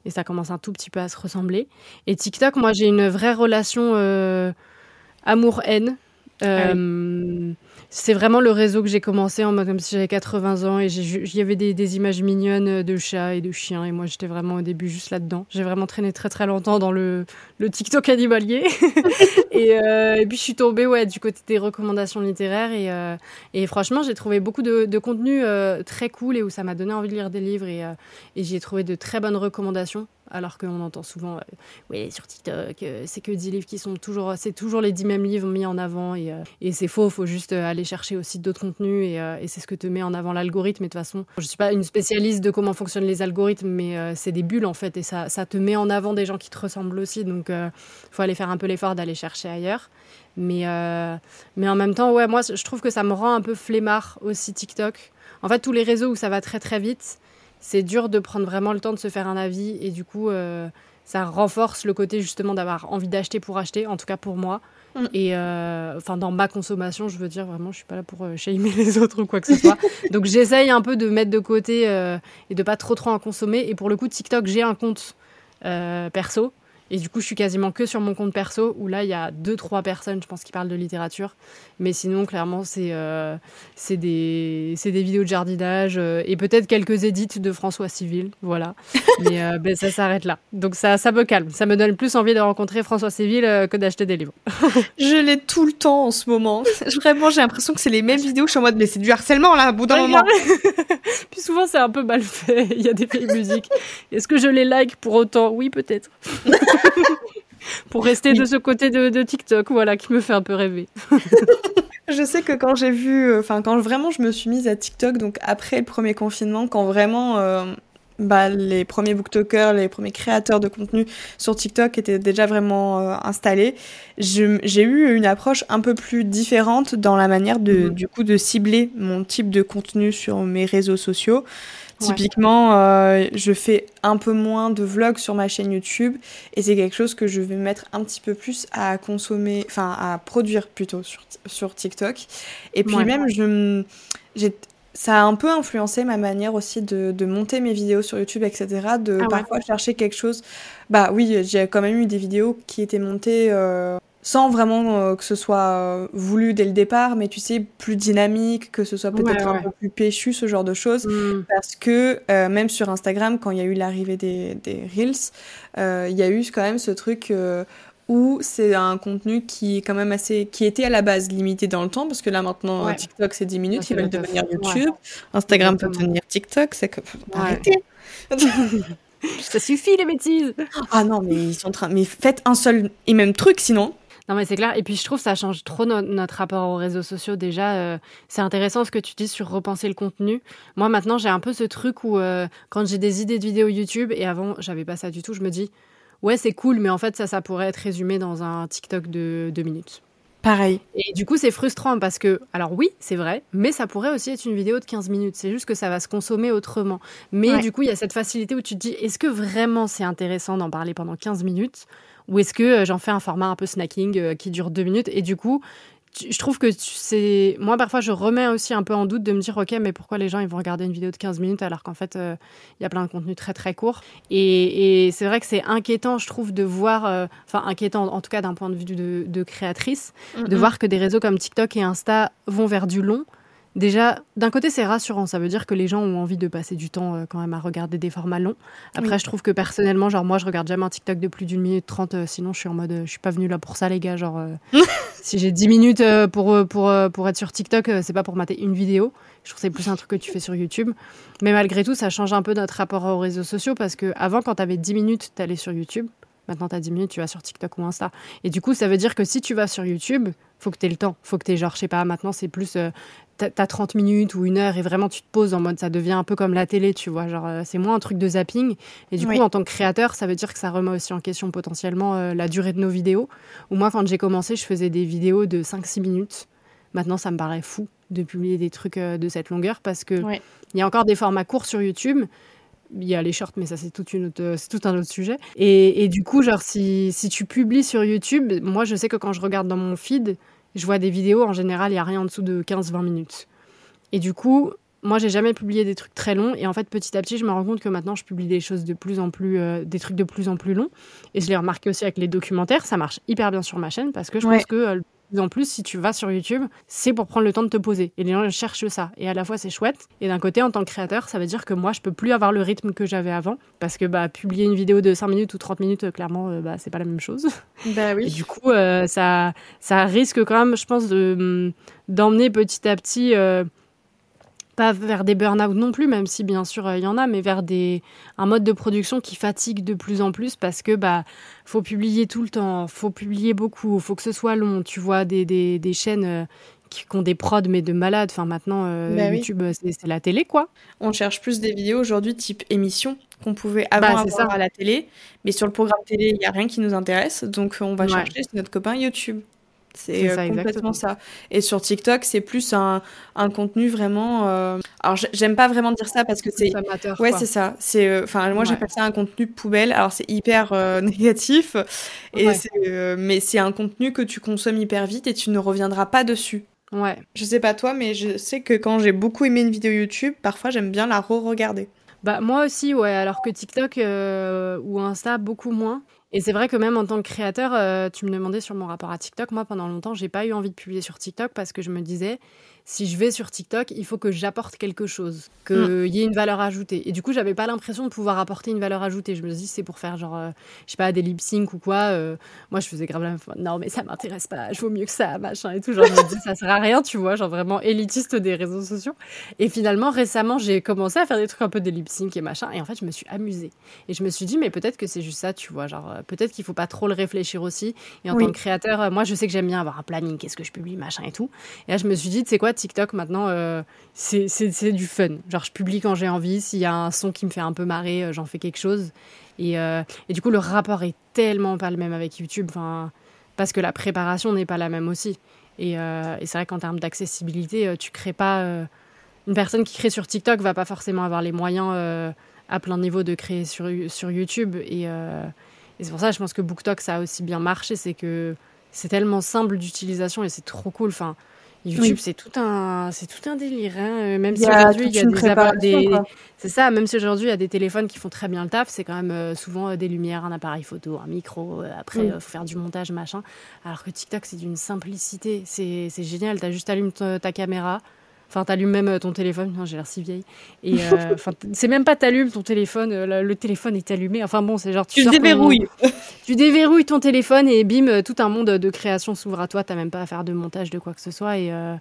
et ça commence un tout petit peu à se ressembler. Et TikTok, moi j'ai une vraie relation amour-haine. Ah c'est vraiment le réseau que j'ai commencé en mode comme si j'avais 80 ans et il y avait des, images mignonnes de chats et de chiens et moi j'étais vraiment au début juste là-dedans. J'ai vraiment traîné très très longtemps dans le, le TikTok animalier et, euh, et, puis je suis tombée ouais du côté des recommandations littéraires et, euh, et franchement j'ai trouvé beaucoup de, contenu euh, très cool et où ça m'a donné envie de lire des livres et, et j'ai trouvé de très bonnes recommandations alors qu'on entend souvent, euh, oui, sur TikTok, euh, c'est que 10 livres qui sont toujours, c'est toujours les 10 mêmes livres mis en avant et, euh, c'est faux, faut juste aller chercher aussi d'autres contenus et, c'est ce que te met en avant l'algorithme. Et de toute façon, je suis pas une spécialiste de comment fonctionnent les algorithmes, mais c'est des bulles en fait et ça, ça te met en avant des gens qui te ressemblent aussi, donc il faut aller faire un peu l'effort d'aller chercher ailleurs. Mais, mais en même temps, ouais, moi je trouve que ça me rend un peu flemmard aussi TikTok. En fait, tous les réseaux où ça va très très vite, c'est dur de prendre vraiment le temps de se faire un avis et du coup euh, ça renforce le côté justement d'avoir envie d'acheter pour acheter en tout cas pour moi. Mm. et euh, enfin dans ma consommation je veux dire vraiment je suis pas là pour euh, shamer les autres ou quoi que ce soit. Donc j'essaye un peu de mettre de côté et de pas trop trop en consommer. Et pour le coup TikTok j'ai un compte perso et du coup, je suis quasiment que sur mon compte perso, où là, il y a deux, trois personnes, je pense, qui parlent de littérature. Mais sinon, clairement, c'est euh, des, des vidéos de jardinage euh, et peut-être quelques édits de François Civil. Voilà. Mais euh, ben, ça s'arrête là. Donc ça, ça me calme. Ça me donne plus envie de rencontrer François Civil que d'acheter des livres. je l'ai tout le temps en ce moment. Vraiment, j'ai l'impression que c'est les mêmes vidéos. Je suis en mode, mais c'est du harcèlement, là, au bout d'un moment. Puis souvent, c'est un peu mal fait. Il y a des vieilles musiques. Est-ce que je les like pour autant? Oui, peut-être. pour rester de ce côté de, TikTok, voilà, qui me fait un peu rêver. je sais que quand j'ai vu, euh, enfin, quand vraiment je me suis mise à TikTok, donc après le premier confinement, quand vraiment euh, bah, les premiers booktokers, les premiers créateurs de contenu sur TikTok étaient déjà vraiment euh, installés, j'ai eu une approche un peu plus différente dans la manière de, mhm. du coup, de cibler mon type de contenu sur mes réseaux sociaux. Typiquement, euh, je fais un peu moins de vlogs sur ma chaîne YouTube et c'est quelque chose que je vais mettre un petit peu plus à consommer, enfin à produire plutôt sur, sur TikTok. Et puis même, je, ça a un peu influencé ma manière aussi de, de monter mes vidéos sur YouTube, etc. De ah parfois chercher quelque chose. Bah oui, j'ai quand même eu des vidéos qui étaient montées. Euh, sans vraiment euh, que ce soit euh, voulu dès le départ, mais tu sais, plus dynamique, que ce soit peut-être un peu plus péchu, ce genre de choses. Mm. Parce que euh, même sur Instagram, quand il y a eu l'arrivée des, des Reels, il y a eu quand même ce truc où c'est un contenu qui est quand même assez, qui était à la base limité dans le temps, parce que là maintenant, TikTok c'est 10 minutes, ils veulent devenir YouTube. Instagram peut devenir TikTok, c'est que, arrêtez. Ça suffit les bêtises. Ah non, mais ils sont en train, mais faites un seul et même truc sinon. Non, mais c'est clair. Et puis, je trouve que ça change trop notre rapport aux réseaux sociaux. Déjà, euh, c'est intéressant ce que tu dis sur repenser le contenu. Moi, maintenant, j'ai un peu ce truc où, euh, quand j'ai des idées de vidéos YouTube, et avant, j'avais pas ça du tout, je me dis, ouais, c'est cool, mais en fait, ça, ça pourrait être résumé dans un TikTok de deux minutes. Pareil. Et du coup, c'est frustrant parce que, alors oui, c'est vrai, mais ça pourrait aussi être une vidéo de 15 minutes. C'est juste que ça va se consommer autrement. Mais du coup, il y a cette facilité où tu te dis, est-ce que vraiment c'est intéressant d'en parler pendant 15 minutes ou est-ce que euh, j'en fais un format un peu snacking euh, qui dure deux minutes Et du coup, je trouve que c'est moi parfois je remets aussi un peu en doute de me dire ok mais pourquoi les gens ils vont regarder une vidéo de 15 minutes alors qu'en fait euh, il y a plein de contenu très très court et, c'est vrai que c'est inquiétant je trouve de voir enfin inquiétant en tout cas d'un point de vue de, créatrice de voir que des réseaux comme TikTok et Insta vont vers du long Déjà, d'un côté, c'est rassurant. Ça veut dire que les gens ont envie de passer du temps euh, quand même à regarder des formats longs. Après, je trouve que personnellement, genre, moi, je regarde jamais un TikTok de plus d'une minute trente. Euh, sinon, je suis en mode, euh, je suis pas venue là pour ça, les gars. Genre, si j'ai dix minutes pour, pour, pour être sur TikTok, c'est pas pour mater une vidéo. Je trouve que c'est plus un truc que tu fais sur YouTube. Mais malgré tout, ça change un peu notre rapport aux réseaux sociaux parce que avant, quand tu avais 10 minutes, tu allais sur YouTube. Maintenant, tu as 10 minutes, tu vas sur TikTok ou Insta. Et du coup, ça veut dire que si tu vas sur YouTube, faut que tu aies le temps. Faut que tu aies, genre, je sais pas, maintenant, c'est plus. Euh, t'as 30 minutes ou une heure et vraiment tu te poses en mode ça devient un peu comme la télé, tu vois. Genre, euh, c'est moins un truc de zapping. Et du coup, en tant que créateur, ça veut dire que ça remet aussi en question potentiellement euh, la durée de nos vidéos. Ou moi, quand j'ai commencé, je faisais des vidéos de 5-6 minutes. Maintenant, ça me paraît fou de publier des trucs de cette longueur parce que il y a encore des formats courts sur YouTube il y a les shorts, mais ça, c'est tout, une tout un autre sujet. Et, du coup, genre, si, si, tu publies sur YouTube, moi, je sais que quand je regarde dans mon feed, je vois des vidéos, en général, il n'y a rien en dessous de 15-20 minutes. Et du coup, moi, j'ai jamais publié des trucs très longs. Et en fait, petit à petit, je me rends compte que maintenant, je publie des choses de plus en plus, euh, des trucs de plus en plus longs. Et je l'ai remarqué aussi avec les documentaires. Ça marche hyper bien sur ma chaîne parce que je pense que euh, plus en plus, si tu vas sur YouTube, c'est pour prendre le temps de te poser. Et les gens cherchent ça. Et à la fois, c'est chouette. Et d'un côté, en tant que créateur, ça veut dire que moi, je peux plus avoir le rythme que j'avais avant. Parce que bah, publier une vidéo de 5 minutes ou 30 minutes, clairement, euh, bah, c'est pas la même chose. Bah oui. Et du coup, euh, ça, ça risque quand même, je pense, de, d'emmener petit à petit. Euh, pas vers des burn-out non plus, même si bien sûr il y en a, mais vers des, un mode de production qui fatigue de plus en plus parce que bah faut publier tout le temps, faut publier beaucoup, faut que ce soit long. Tu vois des, des, des chaînes euh, qui, ont des prods mais de malades. Enfin maintenant euh, Bah oui. YouTube c'est la télé quoi. On cherche plus des vidéos aujourd'hui type émission qu'on pouvait avant Bah, avoir ça. à la télé, mais sur le programme télé, il y a rien qui nous intéresse, donc on va Ouais. chercher notre copain YouTube. C'est euh, complètement exactement. ça. Et sur TikTok, c'est plus un, un contenu vraiment. euh, Alors, j'ai- j'aime pas vraiment dire ça parce que c'est. Ouais, c'est ça. C'est, euh, enfin, moi Ouais. j'appelle ça un contenu poubelle. Alors c'est hyper euh, négatif, et Ouais. mais c'est un contenu que tu consommes hyper vite et tu ne reviendras pas dessus. Ouais. Je sais pas toi, mais je sais que quand j'ai beaucoup aimé une vidéo YouTube, parfois j'aime bien la re-regarder. Bah moi aussi, ouais. Alors que TikTok ou Insta, beaucoup moins. Et c'est vrai que même en tant que créateur, euh, tu me demandais sur mon rapport à TikTok. Moi, pendant longtemps, j'ai pas eu envie de publier sur TikTok parce que je me disais, si je vais sur TikTok, il faut que j'apporte quelque chose, qu'il y ait une valeur ajoutée. Et du coup, j'avais pas l'impression de pouvoir apporter une valeur ajoutée. Je me dis, c'est pour faire genre, euh, je sais pas, des lip sync ou quoi. euh, moi, je faisais grave la même fois. Non, mais ça m'intéresse pas. Je vaux mieux que ça, machin et tout. Genre, je me dis, ça sert à rien, tu vois, genre vraiment élitiste des réseaux sociaux. Et finalement, récemment, j'ai commencé à faire des trucs un peu des lip sync et machin. Et en fait, je me suis amusée. Et je me suis dit, mais peut-être que c'est juste ça, tu vois. Genre, euh, peut-être qu'il faut pas trop le réfléchir aussi. Et en Oui. tant que créateur, euh, moi, je sais que j'aime bien avoir un planning, qu'est-ce que je publie, machin et tout. Et là, je me suis dit, tu sais quoi, TikTok, maintenant, euh, c'est du fun. Genre, je publie quand j'ai envie. S'il y a un son qui me fait un peu marrer, euh, j'en fais quelque chose. Et, euh, et du coup, le rapport est tellement pas le même avec YouTube. Parce que la préparation n'est pas la même aussi. Et, c'est vrai qu'en termes d'accessibilité, tu crées pas. une personne qui crée sur TikTok va pas forcément avoir les moyens à plein niveau de créer sur, YouTube. Et, et c'est pour ça, je pense que BookTok, ça a aussi bien marché. C'est que c'est tellement simple d'utilisation et c'est trop cool. Enfin, YouTube, Oui. c'est tout un, c'est tout un délire. hein. Euh, Même si aujourd'hui, il y a des, c'est ça. Même si aujourd'hui, il y a des téléphones qui font très bien le taf, c'est quand même euh, souvent euh, des lumières, un appareil photo, un micro. après, il Oui. faut faire du montage, machin. Alors que TikTok, c'est d'une simplicité. C'est c'est génial. T'as juste allumé ta caméra. Enfin, t'allumes même euh, ton téléphone. J'ai l'air si vieille. Et euh, enfin, c'est même pas t'allumes ton téléphone. euh, le, téléphone est allumé. Enfin bon, c'est genre tu, Tu le sors ton- déverrouilles. tu déverrouilles ton téléphone et bim, tout un monde de création s'ouvre à toi. T'as même pas à faire de montage de quoi que ce soit. Et, euh,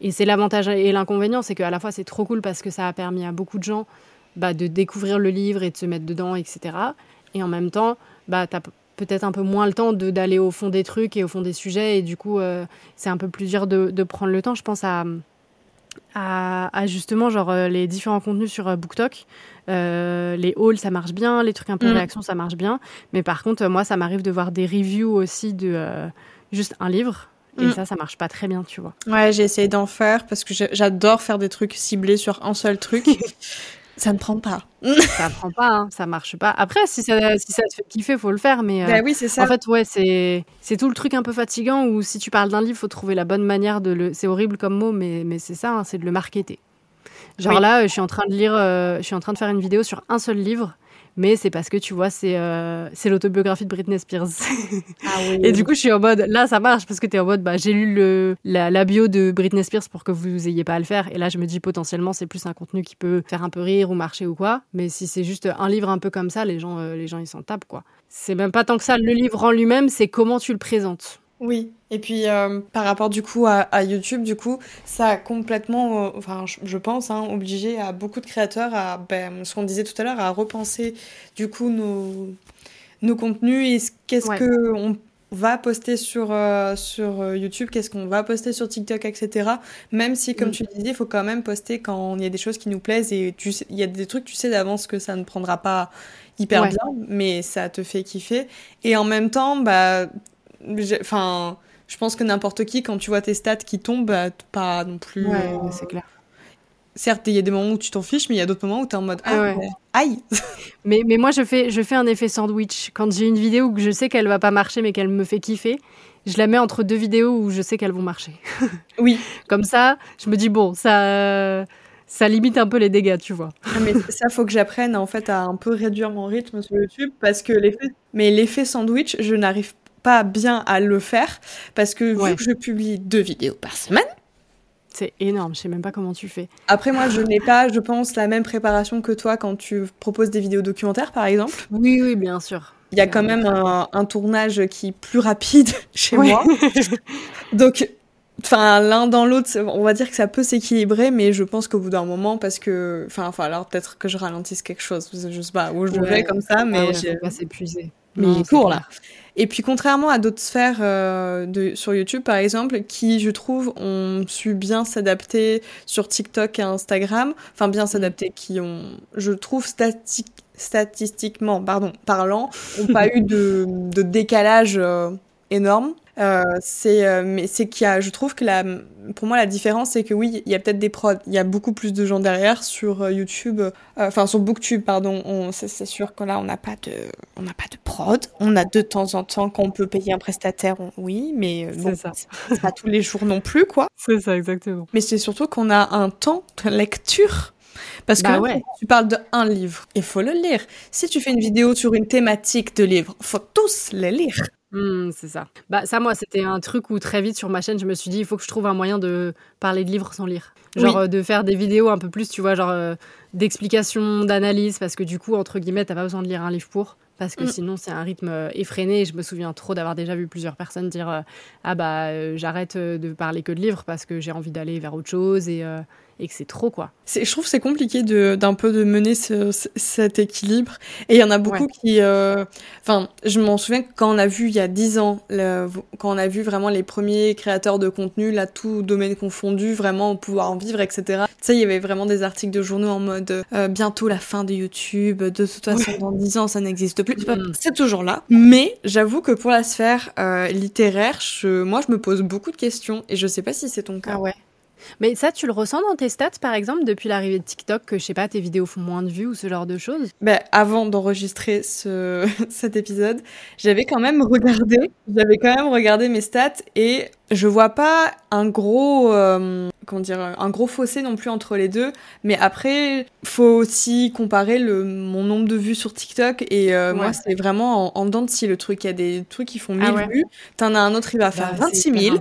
et c'est l'avantage et l'inconvénient, c'est qu'à la fois c'est trop cool parce que ça a permis à beaucoup de gens bah, de découvrir le livre et de se mettre dedans, etc. Et en même temps, bah, t'as peut-être un peu moins le temps d'aller au fond des trucs et au fond des sujets. Et du coup, euh, c'est un peu plus dur de, de prendre le temps. Je pense à, à, à justement genre, euh, les différents contenus sur euh, BookTok. Euh, les hauls, ça marche bien. Les trucs un peu Mm. réaction, ça marche bien. Mais par contre, moi, ça m'arrive de voir des reviews aussi de juste un livre. Et Mm. ça, ça marche pas très bien, tu vois. Ouais, j'ai essayé d'en faire parce que j'adore faire des trucs ciblés sur un seul truc. ça ne prend pas. Ça prend pas, hein, ça marche pas. Après, si ça, si ça te fait kiffer, faut le faire. Mais euh, Bah oui, c'est ça. en fait, ouais, c'est c'est tout le truc un peu fatigant où si tu parles d'un livre, faut trouver la bonne manière de le. C'est horrible comme mot, mais, mais c'est ça, hein, c'est de le marketer. Genre Oui. là, je suis en train de lire, euh, je suis en train de faire une vidéo sur un seul livre. Mais c'est parce que tu vois, c'est euh, l'autobiographie de Britney Spears. Ah oui. Et du coup, je suis en mode, là, ça marche parce que t'es en mode, bah, j'ai lu le, la, la bio de Britney Spears pour que vous ayez pas à le faire. Et là, je me dis, potentiellement, c'est plus un contenu qui peut faire un peu rire ou marcher ou quoi. Mais si c'est juste un livre un peu comme ça, les gens, euh, les gens, ils s'en tapent, quoi. C'est même pas tant que ça le livre en lui-même, c'est comment tu le présentes. Oui, et puis euh, par rapport du coup à, à YouTube, du coup, ça a complètement, euh, enfin, je, je pense, hein, obligé à beaucoup de créateurs à, ben, ce qu'on disait tout à l'heure, à repenser du coup nos, nos contenus et ce- qu'est-ce Ouais. que on va poster sur, euh, sur YouTube, qu'est-ce qu'on va poster sur TikTok, etc. Même si, comme Mm. tu disais, il faut quand même poster quand il y a des choses qui nous plaisent et tu il y a des trucs, tu sais d'avance que ça ne prendra pas hyper Ouais. bien, mais ça te fait kiffer. Et en même temps, bah, enfin, je pense que n'importe qui, quand tu vois tes stats qui tombent, bah, pas non plus. euh, c'est clair. Certes, il y a des moments où tu t'en fiches, mais il y a d'autres moments où t'es en mode Ah ah, ouais. ouais. aïe. Mais, mais moi, je fais, je fais un effet sandwich. Quand j'ai une vidéo que je sais qu'elle va pas marcher, mais qu'elle me fait kiffer, je la mets entre deux vidéos où je sais qu'elles vont marcher. Oui, Comme ça, je me dis, bon, ça, ça limite un peu les dégâts, tu vois. Ah, mais ça, faut que j'apprenne en fait à un peu réduire mon rythme sur YouTube parce que l'effet, mais l'effet sandwich, je n'arrive pas bien à le faire parce que vu que je publie deux vidéos par semaine, c'est énorme, je sais même pas comment tu fais. Après, moi, je n'ai pas, je pense, la même préparation que toi quand tu proposes des vidéos documentaires, par exemple. Oui, oui, bien sûr. Il y a quand même un, tournage qui est plus rapide chez moi. Donc, enfin, l'un dans l'autre, on va dire que ça peut s'équilibrer, mais je pense qu'au bout d'un moment, parce que, enfin, enfin, alors peut-être que je ralentisse quelque chose, je sais pas où je vais comme ça, mais ah ouais, pas s'épuiser. Mais il court là. Et puis contrairement à d'autres sphères euh, de, sur YouTube par exemple, qui je trouve ont su bien s'adapter sur TikTok et Instagram, enfin bien s'adapter, qui ont, je trouve statistiquement, pardon, parlant, ont pas eu de, de décalage euh, énorme. Euh, c'est euh, mais c'est qu'il y a je trouve que la pour moi la différence c'est que oui il y a peut-être des prods il y a beaucoup plus de gens derrière sur euh, YouTube enfin sur BookTube pardon on c'est sûr que là on n'a pas de on n'a pas de prod on a de temps en temps qu'on peut payer un prestataire oui mais bon, c'est pas tous les jours non plus quoi c'est ça exactement mais c'est surtout qu'on a un temps de lecture parce que bah ouais. tu parles d'un livre, il faut le lire. Si tu fais une vidéo sur une thématique de livre, faut tous les lire. Mmh, c'est ça. Bah ça moi c'était un truc où très vite sur ma chaîne je me suis dit il faut que je trouve un moyen de parler de livres sans lire. Genre euh, de faire des vidéos un peu plus tu vois genre euh, d'explication, d'analyse parce que du coup entre guillemets t'as pas besoin de lire un livre pour parce que mmh. sinon c'est un rythme euh, effréné et je me souviens trop d'avoir déjà vu plusieurs personnes dire ah bah j'arrête de parler que de livres parce que j'ai envie d'aller vers autre chose et et que c'est trop quoi. Je trouve c'est compliqué d'un peu de mener cet équilibre et il y en a beaucoup qui, euh, enfin, je m'en souviens quand on a vu il y a dix ans, quand on a vu vraiment les premiers créateurs de contenu, là tout domaine confondu, vraiment pouvoir en vivre, etc. Tu sais, il y avait vraiment des articles de journaux en mode euh, bientôt la fin de YouTube, de toute façon dans dix ans ça n'existe plus. Mm. C'est toujours là, mais j'avoue que pour la sphère euh, littéraire, je, moi je me pose beaucoup de questions et je sais pas si c'est ton cas. Ah ouais. Mais ça, tu le ressens dans tes stats, par exemple, depuis l'arrivée de TikTok, que je sais pas, tes vidéos font moins de vues ou ce genre de choses? Ben, Avant d'enregistrer ce... cet épisode, j'avais quand même regardé, j'avais quand même regardé mes stats et je vois pas un gros euh, comment dire un gros fossé non plus entre les deux. Mais après faut aussi comparer le mon nombre de vues sur TikTok et euh, moi c'est vraiment en, en dents de scie le truc. Il y a des trucs qui font 1000 ah vues. T'en as un autre il va faire 26 000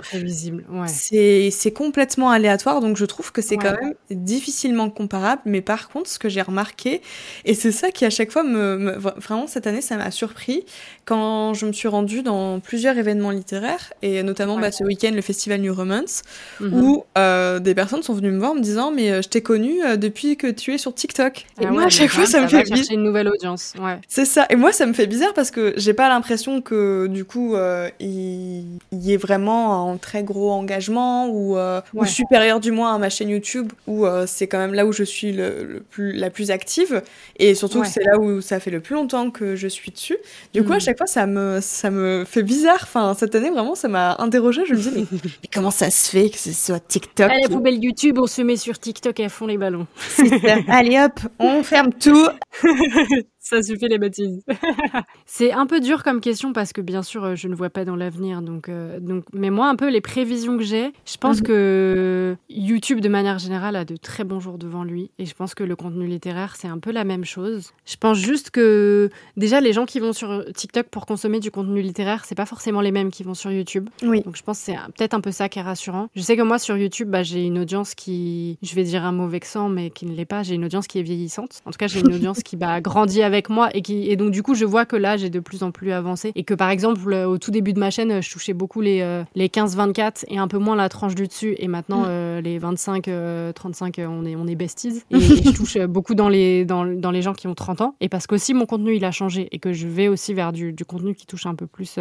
ouais. c'est complètement aléatoire. Donc je trouve que c'est quand même difficilement comparable. Mais par contre ce que j'ai remarqué et c'est ça qui à chaque fois me, vraiment cette année ça m'a surpris. Quand je me suis rendue dans plusieurs événements littéraires et notamment bah, ce week le festival New Romance, mhm. où euh, des personnes sont venues me voir en me disant mais euh, je t'ai connu euh, depuis que tu es sur TikTok. Et ah moi à chaque fois ça, me fait bizarre. une nouvelle audience. Ouais. C'est ça. Et moi ça me fait bizarre parce que j'ai pas l'impression que du coup il y ait vraiment un très gros engagement ou, ou supérieur du moins à ma chaîne YouTube où c'est quand même là où je suis le, plus la plus active et surtout c'est là où ça fait le plus longtemps que je suis dessus. Du coup à mhm. chaque fois ça me ça me fait bizarre. Enfin cette année vraiment ça m'a interrogée. Je me dis mais, comment ça se fait que ce soit TikTok À la poubelle YouTube, on se met sur TikTok et à fond les ballons. Allez hop, on ferme tout. Ça suffit les bêtises. c'est un peu dur comme question parce que bien sûr, je ne vois pas dans l'avenir. Donc, euh, donc, mais moi, un peu les prévisions que j'ai, je pense mhm. que YouTube, de manière générale, a de très bons jours devant lui. Et je pense que le contenu littéraire, c'est un peu la même chose. Je pense juste que déjà, les gens qui vont sur TikTok pour consommer du contenu littéraire, c'est pas forcément les mêmes qui vont sur YouTube. Oui. Donc, je pense que c'est peut-être un peu ça qui est rassurant. Je sais que moi, sur YouTube, bah, j'ai une audience qui, je vais dire un mot vexant, mais qui ne l'est pas. J'ai une audience qui est vieillissante. En tout cas, j'ai une audience qui bah, grandit avec moi et qui et donc du coup je vois que là j'ai de plus en plus avancé et que par exemple au tout début de ma chaîne je touchais beaucoup les euh, les 15-24 et un peu moins la tranche du dessus et maintenant mm. euh, les 25 35 euh, on est on est besties et, je touche beaucoup dans les dans, dans, les gens qui ont 30 ans et parce qu'aussi mon contenu il a changé et que je vais aussi vers du, du contenu qui touche un peu plus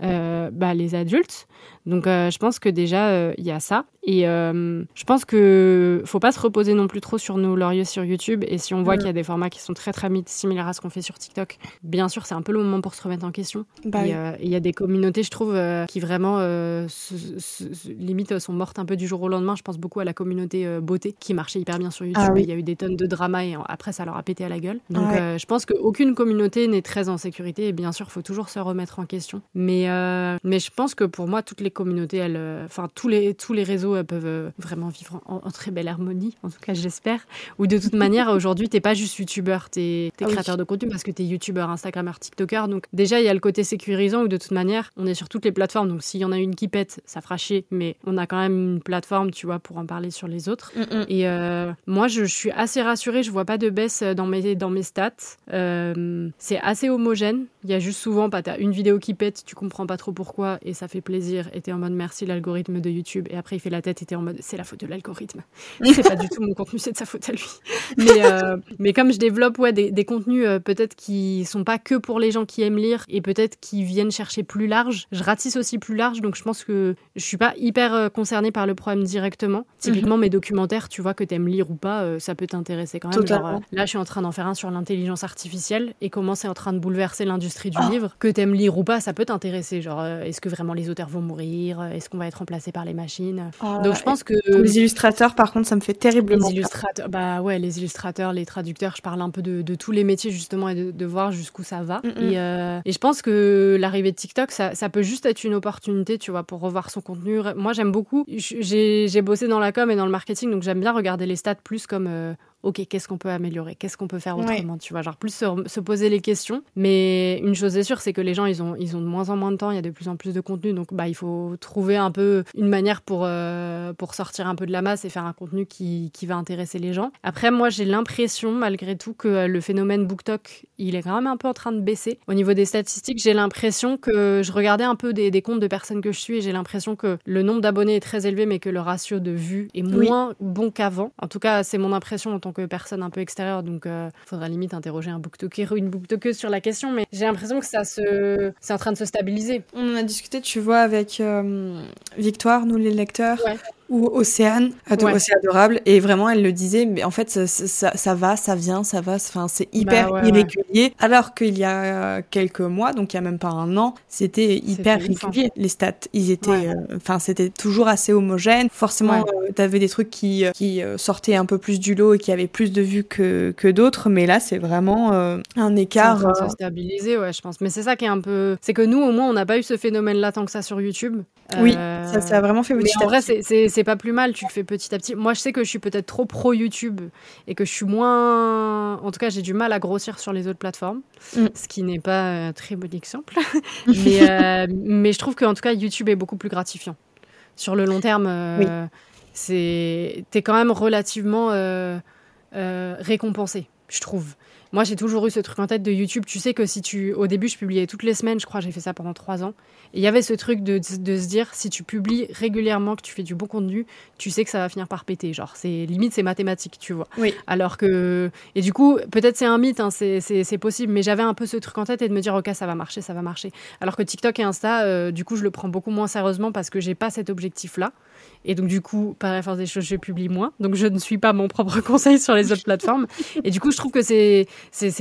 bah, les adultes. Donc je pense que déjà il y a ça et je pense que faut pas se reposer non plus trop sur nos lauriers sur YouTube et si on voit mm. qu'il y a des formats qui sont très très similaires à ce qu'on fait sur TikTok. Bien sûr, c'est un peu le moment pour se remettre en question. Bah euh, il y a des communautés, je trouve, euh, qui vraiment, euh, limite, sont mortes un peu du jour au lendemain. Je pense beaucoup à la communauté beauté, qui marchait hyper bien sur YouTube. Ah il y a eu des tonnes de drama et après, ça leur a pété à la gueule. Donc, je pense qu'aucune communauté n'est très en sécurité. Et bien sûr, il faut toujours se remettre en question. Mais, mais je pense que pour moi, toutes les communautés, enfin, tous les, tous les réseaux peuvent vraiment vivre en, très belle harmonie. En tout cas, j'espère. Ou de toute manière, aujourd'hui, t'es pas juste YouTubeur, t'es es créateur créateur de contenu parce que tu es youtubeur, instagrammeur, tiktoker. Donc déjà, il y a le côté sécurisant où de toute manière, on est sur toutes les plateformes. Donc s'il y en a une qui pète, ça fera chier. Mais on a quand même une plateforme, tu vois, pour en parler sur les autres. Mm, mm. Et euh, moi, je, suis assez rassurée. Je vois pas de baisse dans mes, dans mes stats. Euh, c'est assez homogène. Il y a juste souvent, pas, as une vidéo qui pète, tu comprends pas trop pourquoi et ça fait plaisir. Et es en mode merci l'algorithme de YouTube. Et après, il fait la tête t'es en mode c'est la faute de l'algorithme. c'est pas du tout mon contenu, c'est de sa faute à lui. Mais, euh, mais comme je développe ouais, des, des contenus peut-être qui sont pas que pour les gens qui aiment lire et peut-être qui viennent chercher plus large, je ratisse aussi plus large. Donc je pense que je suis pas hyper concernée par le problème directement. Typiquement, mhm. mes documentaires, tu vois, que tu aimes lire ou pas, euh, ça peut t'intéresser quand même. Genre, euh, là, je suis en train d'en faire un sur l'intelligence artificielle et comment c'est en train de bouleverser l'industrie du oh. livre. Que tu aimes lire ou pas, ça peut t'intéresser. Genre, euh, est-ce que vraiment les auteurs vont mourir? Est-ce qu'on va être remplacé par les machines? Oh Donc, je pense que. Les illustrateurs, par contre, ça me fait terriblement. Les illustrateurs, bah ouais, les illustrateurs, les traducteurs, je parle un peu de, tous les métiers, justement, et de, voir jusqu'où ça va. Mm, mm. Et, et, je pense que l'arrivée de TikTok, ça, ça peut juste être une opportunité, tu vois, pour revoir son contenu. Moi, j'aime beaucoup. J'ai bossé dans la com et dans le marketing, donc j'aime bien regarder les stats plus comme euh, ok, qu'est-ce qu'on peut améliorer, qu'est-ce qu'on peut faire autrement, tu vois, genre plus se, poser les questions. Mais une chose est sûre, c'est que les gens, ils ont, ils ont de moins en moins de temps, il y a de plus en plus de contenu, donc bah, il faut trouver un peu une manière pour, euh, pour sortir un peu de la masse et faire un contenu qui, qui va intéresser les gens. Après, moi, j'ai l'impression, malgré tout, que le phénomène BookTok, il est quand même un peu en train de baisser. Au niveau des statistiques, j'ai l'impression que je regardais un peu des, des comptes de personnes que je suis et j'ai l'impression que le nombre d'abonnés est très élevé, mais que le ratio de vues est moins bon qu'avant. En tout cas, c'est mon impression en tant que personne un peu extérieure, donc il euh, faudra limite interroger un booktoker ou une booktokeuse sur la question, mais j'ai l'impression que ça se... c'est en train de se stabiliser. On en a discuté, tu vois, avec euh, Victoire, nous les lecteurs ou Océane, Océane adorable, et vraiment elle le disait, mais en fait ça, ça, va, ça vient, ça va, enfin c'est hyper bah irrégulier, alors qu'il y a quelques mois, donc il y a même pas un an, c'était hyper régulier. les stats, ils étaient, euh, enfin c'était toujours assez homogène, forcément euh, tu avais des trucs qui, euh, qui sortaient un peu plus du lot et qui avaient plus de vues que, que d'autres, mais là c'est vraiment un écart. Se stabiliser, ouais je pense, mais c'est ça qui est un peu, c'est que nous au moins on n'a pas eu ce phénomène-là tant que ça sur YouTube. Oui, ça, ça a vraiment fait mais en vrai c'est c'est pas plus mal, tu le fais petit à petit. Moi, je sais que je suis peut-être trop pro YouTube et que je suis moins. En tout cas, j'ai du mal à grossir sur les autres plateformes, mm. ce qui n'est pas un très bon exemple. mais, euh, mais je trouve qu'en tout cas, YouTube est beaucoup plus gratifiant. Sur le long terme, euh, c'est t'es quand même relativement euh, récompensé, je trouve. Moi, j'ai toujours eu ce truc en tête de YouTube. Tu sais que si tu. Au début, je publiais toutes les semaines, je crois, j'ai fait ça pendant trois ans. Et il y avait ce truc de, de, se dire, si tu publies régulièrement, que tu fais du bon contenu, tu sais que ça va finir par péter. Genre, c'est limite, c'est mathématique, tu vois. Oui. Alors que. Et du coup, peut-être c'est un mythe, hein, c'est possible, mais j'avais un peu ce truc en tête et de me dire, ok, ça va marcher, ça va marcher. Alors que TikTok et Insta, euh, du coup, je le prends beaucoup moins sérieusement parce que j'ai pas cet objectif-là. Et donc, du coup, par la force des choses, je publie moins. Donc, je ne suis pas mon propre conseil sur les autres plateformes. Et du coup, je trouve que c'est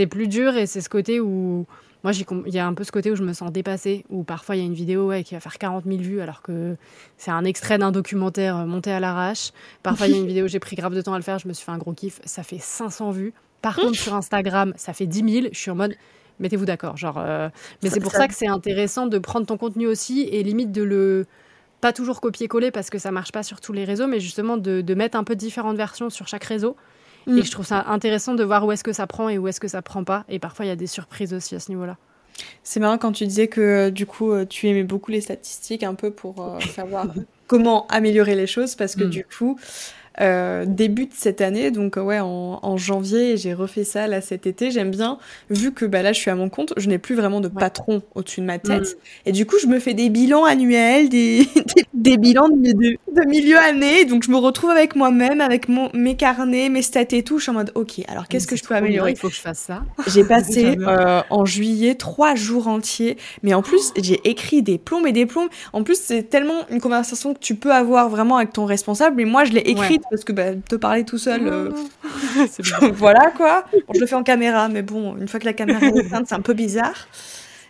plus dur et c'est ce côté où. Moi, il y a un peu ce côté où je me sens dépassée, où parfois il y a une vidéo ouais, qui va faire 40 000 vues alors que c'est un extrait d'un documentaire euh, monté à l'arrache. Parfois, il y a une vidéo, j'ai pris grave de temps à le faire, je me suis fait un gros kiff, ça fait 500 vues. Par contre, sur Instagram, ça fait 10 000. Je suis en mode, mettez-vous d'accord. Genre, euh, Mais c'est pour ça que c'est intéressant de prendre ton contenu aussi et limite de le pas toujours copier-coller parce que ça marche pas sur tous les réseaux, mais justement de, mettre un peu différentes versions sur chaque réseau. Mm. Et je trouve ça intéressant de voir où est-ce que ça prend et où est-ce que ça prend pas. Et parfois, il y a des surprises aussi à ce niveau-là. C'est marrant quand tu disais que euh, du coup, euh, tu aimais beaucoup les statistiques un peu pour euh, savoir comment améliorer les choses parce que mm. du coup, euh, début de cette année, donc ouais, en, en janvier, j'ai refait ça là cet été. J'aime bien, vu que bah, là je suis à mon compte, je n'ai plus vraiment de patron au-dessus de ma tête. Mm. Et du coup, je me fais des bilans annuels, des, des, bilans de, milieu année. Donc je me retrouve avec moi-même, avec mon, mes carnets, mes stats et tout. Je suis en mode, ok, alors qu'est-ce que je peux améliorer? Il faut que je fasse ça. J'ai passé euh, en juillet trois jours entiers, mais en plus, j'ai écrit des plombes et des plombes. En plus, c'est tellement une conversation que tu peux avoir vraiment avec ton responsable. Et moi, je l'ai écrite parce que bah, te parler tout seul, euh, voilà quoi. je le fais en caméra, mais bon, une fois que la caméra est éteinte, c'est un peu bizarre.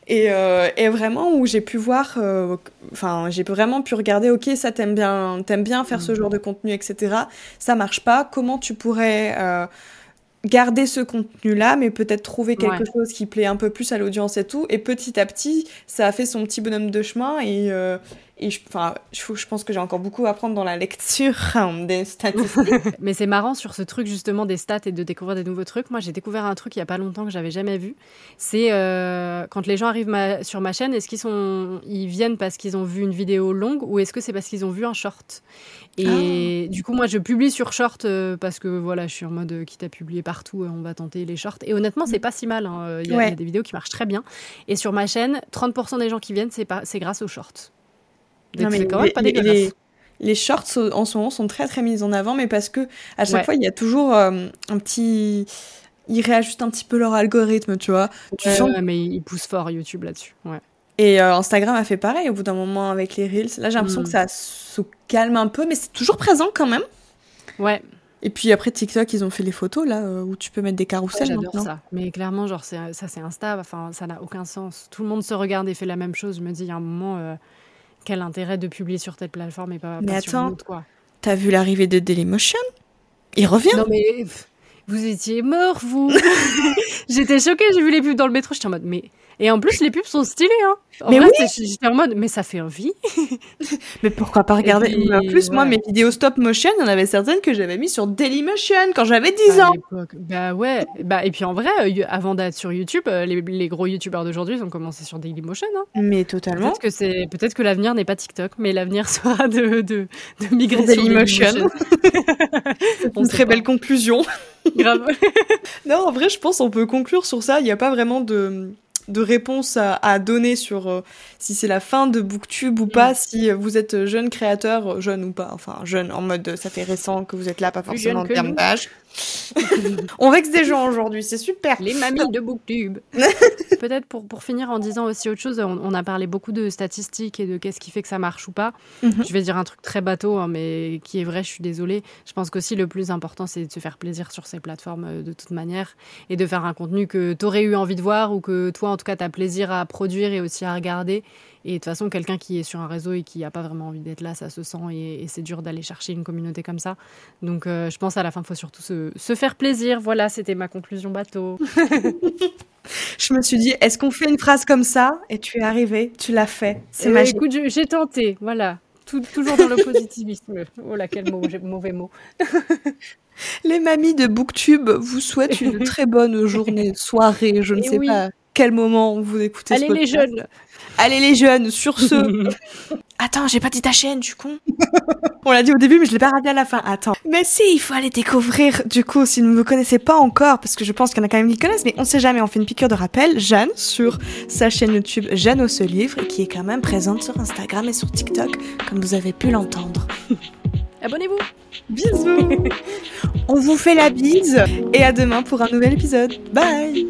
Et, euh, et, vraiment où j'ai pu voir, euh, enfin j'ai vraiment pu regarder, ok ça t'aime bien, t'aimes bien faire ce mm. genre de contenu, etc. Ça marche pas. Comment tu pourrais garder ce contenu-là, mais peut-être trouver quelque chose qui plaît un peu plus à l'audience et tout. Et petit à petit, ça a fait son petit bonhomme de chemin et, Et je, enfin, je, je pense que j'ai encore beaucoup à apprendre dans la lecture hein, des statistiques. Mais c'est marrant sur ce truc justement des stats et de découvrir des nouveaux trucs. Moi, j'ai découvert un truc il y a pas longtemps que j'avais jamais vu. C'est euh, quand les gens arrivent ma, sur ma chaîne, est-ce qu'ils sont, ils viennent parce qu'ils ont vu une vidéo longue ou est-ce que c'est parce qu'ils ont vu un short? Et ah. du coup, moi, je publie sur short euh, parce que voilà, je suis en mode euh, quitte à publier partout, on va tenter les shorts. Et honnêtement, c'est mm. pas si mal. Hein. Il, y a, des vidéos qui marchent très bien. Et sur ma chaîne, 30% des gens qui viennent, c'est grâce aux shorts les, shorts en ce moment sont très très mis en avant, mais parce que à chaque fois il y a toujours euh, un petit, ils réajustent un petit peu leur algorithme, tu vois. Tu sens... mais ils poussent fort YouTube là-dessus. Ouais. Et euh, Instagram a fait pareil au bout d'un moment avec les reels. Là j'ai l'impression que ça se calme un peu, mais c'est toujours présent quand même. Ouais. Et puis après TikTok, ils ont fait les photos là euh, où tu peux mettre des carousels. J'adore ça. Mais clairement, genre ça c'est Insta. Enfin, ça n'a aucun sens. Tout le monde se regarde et fait la même chose. Je me dis, il y a un moment, quel intérêt de publier sur telle plateforme et pas, mais attends, sur une autre, quoi. T'as vu l'arrivée de Dailymotion? Il revient? Non mais vous étiez mort, vous. J'étais choquée, j'ai vu les pubs dans le métro, j'étais en mode, mais et en plus, les pubs sont stylées. Hein. mais oui. J'étais en mode, mais ça fait envie. mais pourquoi pas regarder En plus, moi, mes vidéos stop motion, il y en avait certaines que j'avais mis sur Dailymotion quand j'avais 10 ans. Bah ouais. Bah, et puis en vrai, euh, avant d'être sur YouTube, euh, les, gros youtubeurs d'aujourd'hui, ils ont commencé sur Dailymotion. Hein. Mais totalement. Peut-être que, c'est... Peut-être que l'avenir n'est pas TikTok, mais l'avenir sera de, de, de migrer Dailymotion. Dailymotion. c'est une très belle conclusion. Grave. non, en vrai, je pense qu'on peut conclure sur ça. Il n'y a pas vraiment de de réponse à, donner sur euh, si c'est la fin de Booktube ou pas, mm. si vous êtes jeune créateur, jeune ou pas, enfin jeune en mode ça fait récent que vous êtes là, pas forcément en termes d'âge. On vexe des gens aujourd'hui, c'est super. Les mamies de Booktube. Peut-être pour, pour finir en disant aussi autre chose, on, a parlé beaucoup de statistiques et de qu'est-ce qui fait que ça marche ou pas. Mhm. Je vais dire un truc très bateau, hein, mais qui est vrai, je suis désolée. Je pense qu'aussi le plus important, c'est de se faire plaisir sur ces plateformes euh, de toute manière et de faire un contenu que tu aurais eu envie de voir ou que toi, en tout cas, tu as plaisir à produire et aussi à regarder. Et de toute façon, quelqu'un qui est sur un réseau et qui n'a pas vraiment envie d'être là, ça se sent et, c'est dur d'aller chercher une communauté comme ça. Donc euh, je pense à la fin, il faut surtout se, se, faire plaisir. Voilà, c'était ma conclusion bateau. je me suis dit, est-ce qu'on fait une phrase comme ça Et tu es arrivé, tu l'as fait. C'est eh magique. Écoute, j'ai tenté, voilà. toujours dans le positivisme. Oh là, quel mauvais mot. Les mamies de Booktube vous souhaitent une très bonne journée, soirée, je ne eh sais pas quel moment vous écoutez Allez les jeunes Allez les jeunes, sur ce. Attends, j'ai pas dit ta chaîne, du con. On l'a dit au début, mais je l'ai pas rappelé à la fin. Attends. Mais si, il faut aller découvrir, du coup, si vous ne me connaissez pas encore, parce que je pense qu'il y en a quand même qui connaissent, mais on sait jamais, on fait une piqûre de rappel. Jeanne, sur sa chaîne YouTube Jeanne au ce livre, qui est quand même présente sur Instagram et sur TikTok, comme vous avez pu l'entendre. Abonnez-vous. Bisous. on vous fait la bise, et à demain pour un nouvel épisode. Bye.